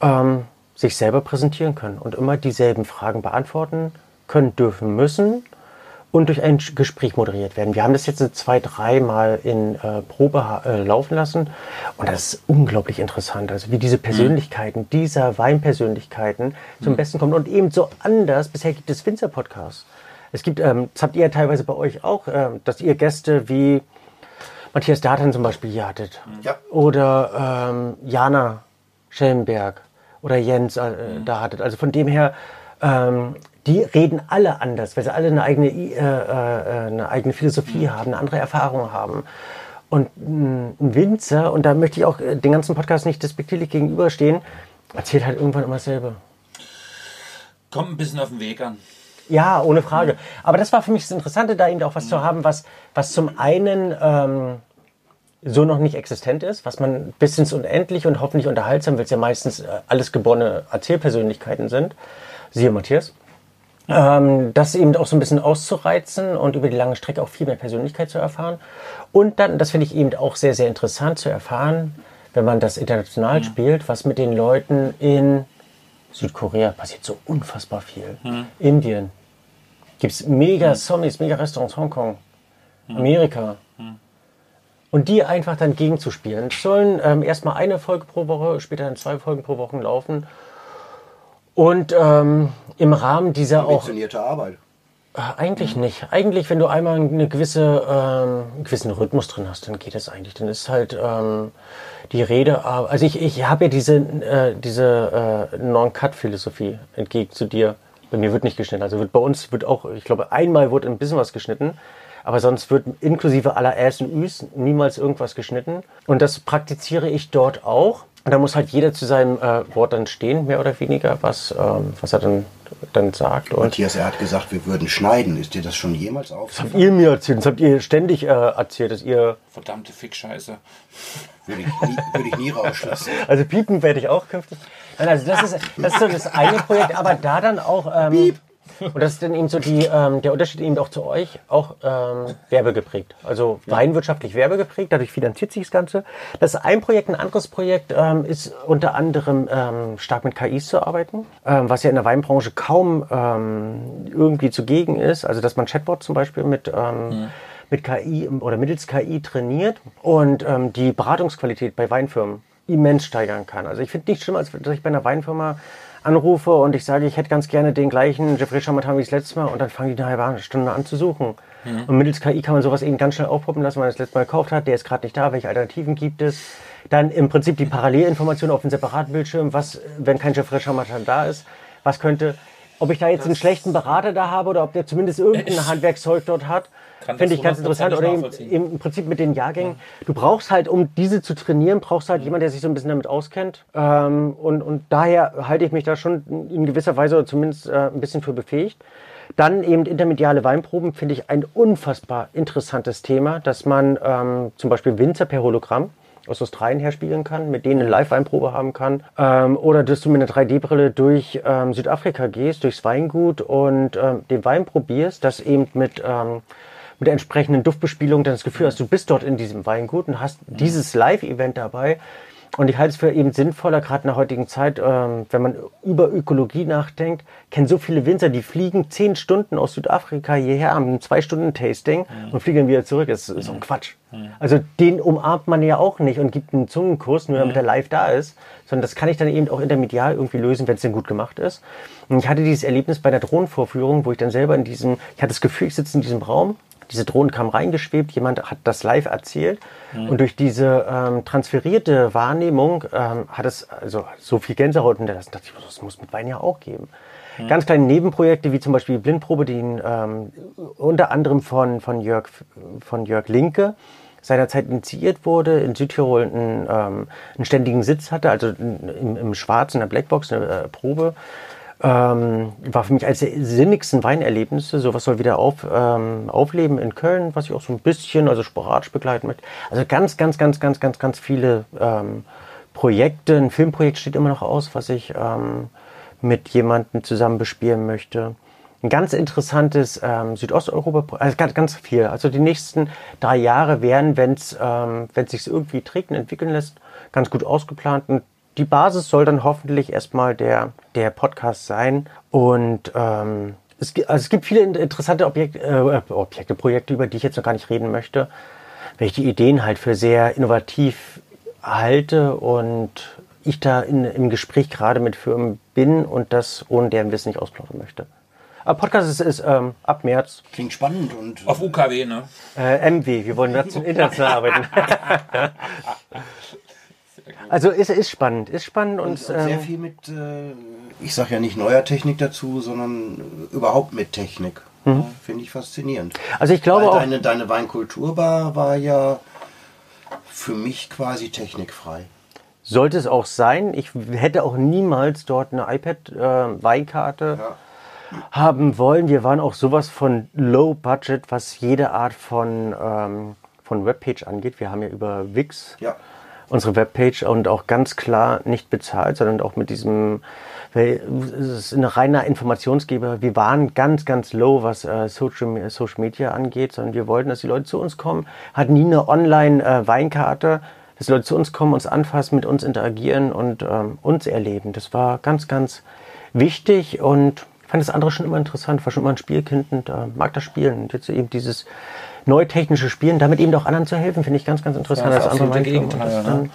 ähm, sich selber präsentieren können und immer dieselben Fragen beantworten können, dürfen, müssen und durch ein Gespräch moderiert werden. Wir haben das jetzt zwei, dreimal in äh, Probe äh, laufen lassen und das ist unglaublich interessant. Also wie diese Persönlichkeiten, mhm. dieser Weinpersönlichkeiten zum mhm. Besten kommen und eben so anders. Bisher gibt es Winzer-Podcasts. Es gibt, ähm, das habt ihr ja teilweise bei euch auch, äh, dass ihr Gäste wie Matthias Datan zum Beispiel hier hattet. Ja. Oder ähm, Jana Schellenberg oder Jens äh, mhm. da hattet. Also von dem her ähm, die reden alle anders, weil sie alle eine eigene, äh, äh, eine eigene Philosophie haben, eine andere Erfahrung haben. Und ein Winzer, und da möchte ich auch den ganzen Podcast nicht despektierlich gegenüberstehen, erzählt halt irgendwann immer dasselbe. Kommt ein bisschen auf den Weg an. Ja, ohne Frage. Aber das war für mich das Interessante, da eben auch was zu haben, was, was zum einen ähm, so noch nicht existent ist, was man bis ins Unendliche und hoffentlich unterhaltsam, weil es ja meistens äh, alles geborene Erzählpersönlichkeiten sind. Siehe Matthias. Ähm, das eben auch so ein bisschen auszureizen und über die lange Strecke auch viel mehr Persönlichkeit zu erfahren. Und dann, das finde ich eben auch sehr, sehr interessant zu erfahren, wenn man das international mhm. spielt, was mit den Leuten in Südkorea passiert so unfassbar viel. Mhm. Indien gibt es mega mhm. Zombies, mega Restaurants, Hongkong, mhm. Amerika. Mhm. und die einfach dann gegenzuspielen. Es sollen ähm, erstmal eine Folge pro Woche, später dann zwei Folgen pro Woche laufen. Und ähm, im Rahmen dieser auch. Ambitionierte Arbeit. Äh, Eigentlich nicht. Eigentlich, wenn du einmal eine gewisse, ähm, einen gewissen Rhythmus drin hast, dann geht das eigentlich. Dann ist halt ähm, die Rede. aber- Also ich, ich habe ja diese, äh, diese äh, Non-Cut-Philosophie entgegen zu dir. Bei mir wird nicht geschnitten. Also wird bei uns wird auch, ich glaube, einmal wird ein bisschen was geschnitten. Aber sonst wird inklusive aller Äs und Üs niemals irgendwas geschnitten. Und das praktiziere ich dort auch. Und da muss halt jeder zu seinem äh, Wort dann stehen, mehr oder weniger, was, ähm, was er dann, dann sagt. Und Matthias, er hat gesagt, wir würden schneiden. Ist dir das schon jemals aufgefallen? habt ihr mir erzählt, das habt ihr ständig äh, erzählt, dass ihr. Verdammte Fickscheiße. Würde ich nie, würde ich nie rauslassen. Also piepen werde ich auch künftig. Nein, also das ist, das ist so das eine Projekt, aber da dann auch. Ähm, und das ist dann eben so die, ähm, der Unterschied eben auch zu euch, auch ähm, werbegeprägt. Also weinwirtschaftlich werbegeprägt, dadurch finanziert sich das Ganze. Das ist ein Projekt, ein anderes Projekt ähm, ist unter anderem ähm, stark mit KIs zu arbeiten, ähm, was ja in der Weinbranche kaum ähm, irgendwie zugegen ist. Also dass man Chatbot zum Beispiel mit ähm, mit KI oder mittels KI trainiert und ähm, die Beratungsqualität bei Weinfirmen immens steigern kann. Also ich finde nichts schlimmer, als dass ich bei einer Weinfirma anrufe und ich sage, ich hätte ganz gerne den gleichen Jeffrey Chamatan wie das letzte Mal. Und dann fangen die eine halbe Stunde an zu suchen. Und mittels KI kann man sowas eben ganz schnell aufpoppen lassen, wenn man das letzte Mal gekauft hat, der ist gerade nicht da, welche Alternativen gibt es. Dann im Prinzip die Parallelinformation auf dem separaten Bildschirm, was, wenn kein Jeffrey Chamatan da ist, was könnte, ob ich da jetzt einen schlechten Berater da habe oder ob der zumindest irgendein Handwerkszeug dort hat, das finde ich ganz 100% interessant. Oder eben im Prinzip mit den Jahrgängen. Du brauchst halt, um diese zu trainieren, brauchst halt jemand, der sich so ein bisschen damit auskennt. Ähm, und, und daher halte ich mich da schon in gewisser Weise oder zumindest äh, ein bisschen für befähigt. Dann eben intermediale Weinproben finde ich ein unfassbar interessantes Thema, dass man ähm, zum Beispiel Winzer per Hologramm aus Australien herspiegeln kann, mit denen eine Live-Weinprobe haben kann. Ähm, oder dass du mit einer 3D-Brille durch ähm, Südafrika gehst, durchs Weingut und ähm, den Wein probierst, das eben mit, ähm, mit der entsprechenden Duftbespielung dann das Gefühl hast, du bist dort in diesem Weingut und hast dieses Live-Event dabei. Und ich halte es für eben sinnvoller, gerade in der heutigen Zeit, ähm, wenn man über Ökologie nachdenkt, kennen so viele Winzer, die fliegen zehn Stunden aus Südafrika hierher, haben ein zwei Stunden Tasting und fliegen dann wieder zurück. Das ist so ein Quatsch. Also den umarmt man ja auch nicht und gibt einen Zungenkurs, nur damit er live da ist, sondern das kann ich dann eben auch intermedial irgendwie lösen, wenn es denn gut gemacht ist. Und ich hatte dieses Erlebnis bei der Drohnenvorführung, wo ich dann selber in diesem, ich hatte das Gefühl, ich sitze in diesem Raum, diese Drohne kam reingeschwebt, jemand hat das live erzählt und durch diese ähm, transferierte Wahrnehmung ähm, hat es also so viel Gänsehaut hinterlassen. Da dachte ich, das muss mit Wein ja auch geben. Ganz kleine Nebenprojekte wie zum Beispiel die Blindprobe, die ähm, unter anderem von, von, Jörg, von Jörg Linke seinerzeit initiiert wurde, in Südtirol einen, ähm, einen ständigen Sitz hatte, also im, im Schwarz, in der Blackbox, eine äh, Probe. Ähm, war für mich eines der sinnigsten Weinerlebnisse. Sowas soll wieder auf, ähm, aufleben in Köln, was ich auch so ein bisschen, also sporadisch begleiten möchte. Also ganz, ganz, ganz, ganz, ganz, ganz viele ähm, Projekte. Ein Filmprojekt steht immer noch aus, was ich ähm, mit jemandem zusammen bespielen möchte. Ein ganz interessantes ähm, Südosteuropa, also ganz, ganz viel. Also die nächsten drei Jahre werden, wenn es ähm, wenn's sich irgendwie trägt und entwickeln lässt, ganz gut ausgeplant. Und die Basis soll dann hoffentlich erstmal der, der Podcast sein. Und ähm, es, also es gibt viele in- interessante Objekte, äh, Objekte, Projekte, über die ich jetzt noch gar nicht reden möchte, weil ich die Ideen halt für sehr innovativ halte und ich da in, im Gespräch gerade mit Firmen bin und das ohne deren Wissen nicht ausplaudern möchte. Aber Podcast ist, ist ähm, ab März Klingt spannend und Auf UKW, ne? äh, MW. Wir wollen nation- international arbeiten. also ist, ist spannend, ist spannend und, und sehr ähm, viel mit, äh, ich sage ja nicht neuer Technik dazu, sondern äh, überhaupt mit Technik. Finde ich faszinierend. also ich Mhm. glaube Weil auch, deine, deine Weinkulturbar war ja für mich quasi technikfrei. sollte es auch sein. Ich hätte auch niemals dort eine iPad-Weinkarte Ja. haben wollen. Wir waren auch sowas von Low Budget, was jede Art von, ähm, von Webpage angeht. Wir haben ja über Wix Ja. Unsere Webpage und auch ganz klar nicht bezahlt, sondern auch mit diesem, weil es ist ein reiner Informationsgeber. Wir waren ganz, ganz low, was äh, Social, Social Media angeht, sondern wir wollten, dass die Leute zu uns kommen, hatten nie eine Online-Weinkarte, dass die Leute zu uns kommen, uns anfassen, mit uns interagieren und ähm, uns erleben. Das war ganz, ganz wichtig und ich fand das andere schon immer interessant, war schon immer ein Spielkind und äh, mag das Spielen. Und jetzt eben dieses neu technische Spielen, damit eben auch anderen zu helfen, finde ich ganz, ganz interessant. Das als ist andere Gegenteil, das dann- ne?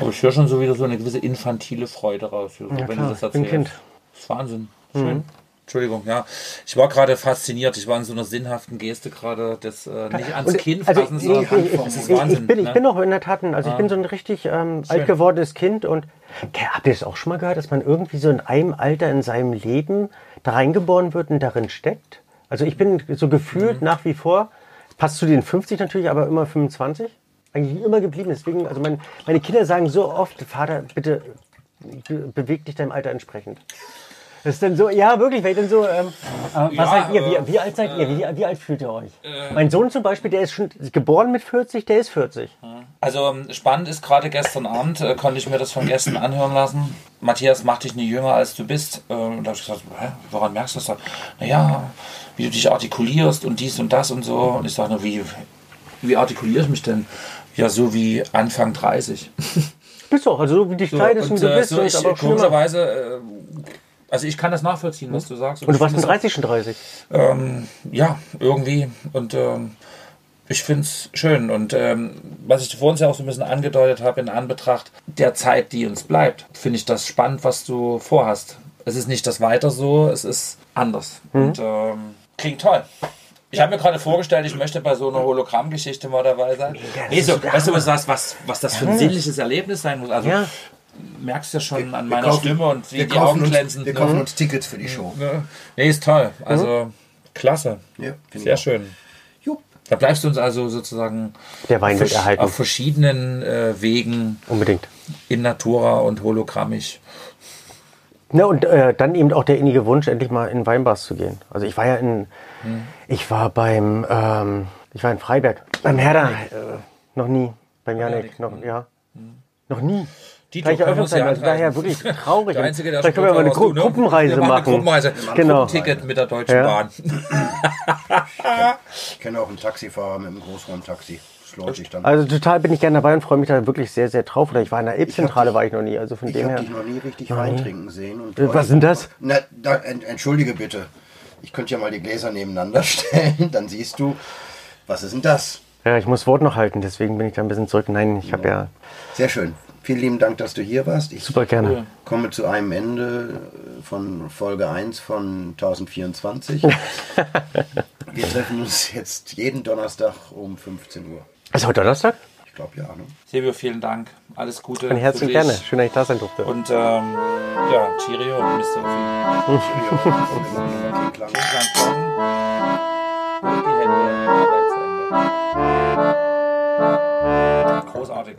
Aber ich höre schon so wieder so eine gewisse infantile Freude raus, so, wenn klar, du das ich bin erzählst. Kind. Mhm. Das ist Wahnsinn. Schön. Entschuldigung, ja. Ich war gerade fasziniert. Ich war in so einer sinnhaften Geste gerade, das äh, nicht ans Und, Kinn also fassen, ich, sondern ich, ich, das ist ich, Wahnsinn. ich, bin, ich ne? bin auch in der Tat, ein- also ich bin so ein richtig ähm, alt gewordenes Kind und Okay, habt ihr das auch schon mal gehört, dass man irgendwie so in einem Alter in seinem Leben da reingeboren wird und darin steckt? Also ich bin so gefühlt Mhm. nach wie vor, passt zu den 50 natürlich, aber immer 25. Eigentlich immer geblieben. Deswegen, also mein, meine Kinder sagen so oft, Vater, bitte be beweg dich deinem Alter entsprechend. Das ist dann so, ja wirklich, weil ich dann so, ähm, äh, was Ja, seid ihr, äh, wie, wie alt seid ihr, wie, wie alt fühlt ihr euch? mein Sohn zum Beispiel, der ist schon geboren mit 40, der ist 40. Also ähm, spannend ist gerade gestern Abend, äh, konnte ich mir das von Gästen anhören lassen. Matthias, mach dich nie jünger als du bist. Äh, und da habe ich gesagt, Hä, woran merkst du das? Naja, wie du dich artikulierst und dies und das und so. Und ich sage, wie, wie artikuliere ich mich denn? Ja, so wie Anfang 30. Bist du auch, also so wie dich kleidest und, und, du äh, bist, so und ich, aber komischerweise, äh, also ich kann das nachvollziehen, was du sagst. Und du warst mit finde 30 schon 30. es auch, Ähm, ja, irgendwie. Und ähm, ich finde es schön. Und ähm, was ich vorhin ja auch so ein bisschen angedeutet habe, in Anbetracht der Zeit, die uns bleibt, finde ich das spannend, was du vorhast. Es ist nicht das Weiter so, es ist anders. Und ähm, klingt toll. Ich habe mir gerade vorgestellt, ich möchte bei so einer Hologrammgeschichte mal dabei sein. Nee, so, weißt du, was, das- was, was das für ein sinnliches Erlebnis sein muss? Also Ja. merkst ja schon an Wir meiner kaufen- Stimme und wie wir die Augen uns, glänzen. Wir ne? kaufen uns Tickets für die Show. Ne? Nee, ist toll. Also klasse. Ja, Sehr schön. Jupp. Da bleibst du uns also sozusagen Der Wein wird erhalten. auf verschiedenen äh, Wegen Unbedingt. in Natura und hologrammisch. Ne, und äh, dann eben auch der innige Wunsch, endlich mal in Weinbars zu gehen. Also ich war ja in, Hm. ich war beim, ähm, ich war in Freiberg, beim Herder, äh, noch nie, beim Janik, noch, ja, noch nie. Hm. Dito, Gleich können wir uns Eröffnung sein, ja also daher wirklich traurig. Der Einzige, der Vielleicht können wir mal eine Gru du, ne? Gruppenreise machen. Eine. Gruppenreise. Genau. Ticket mit der Deutschen Ja. Bahn. Ich kenne auch einen Taxifahrer mit einem Großraumtaxi. Dann. Also total bin ich gerne dabei und freue mich da wirklich sehr, sehr drauf. Oder ich war in der Elbzentrale, war ich noch nie, also von ich dem habe her. dich noch nie richtig Wein trinken sehen. Und Äh, was sind das? Na, da, ent, entschuldige bitte. Ich könnte ja mal die Gläser nebeneinander stellen, dann siehst du, was ist denn das? Ja, ich muss Wort noch halten, deswegen bin ich da ein bisschen zurück. Nein, ich habe ja Sehr schön. Vielen lieben Dank, dass du hier warst. Ich super gerne. komme zu einem Ende von Folge 1 von 1024. Wir treffen uns jetzt jeden Donnerstag um 15 Uhr. Ist heute Donnerstag? Ich glaube ja. Ne? Silvio, vielen Dank. Alles Gute. Ein dich. gerne. Schön, dass ich da sein durfte. Und ähm, ja, Cheerio, Mr. Sophie. Klingt lang. Klang. Und die Hände. Großartig.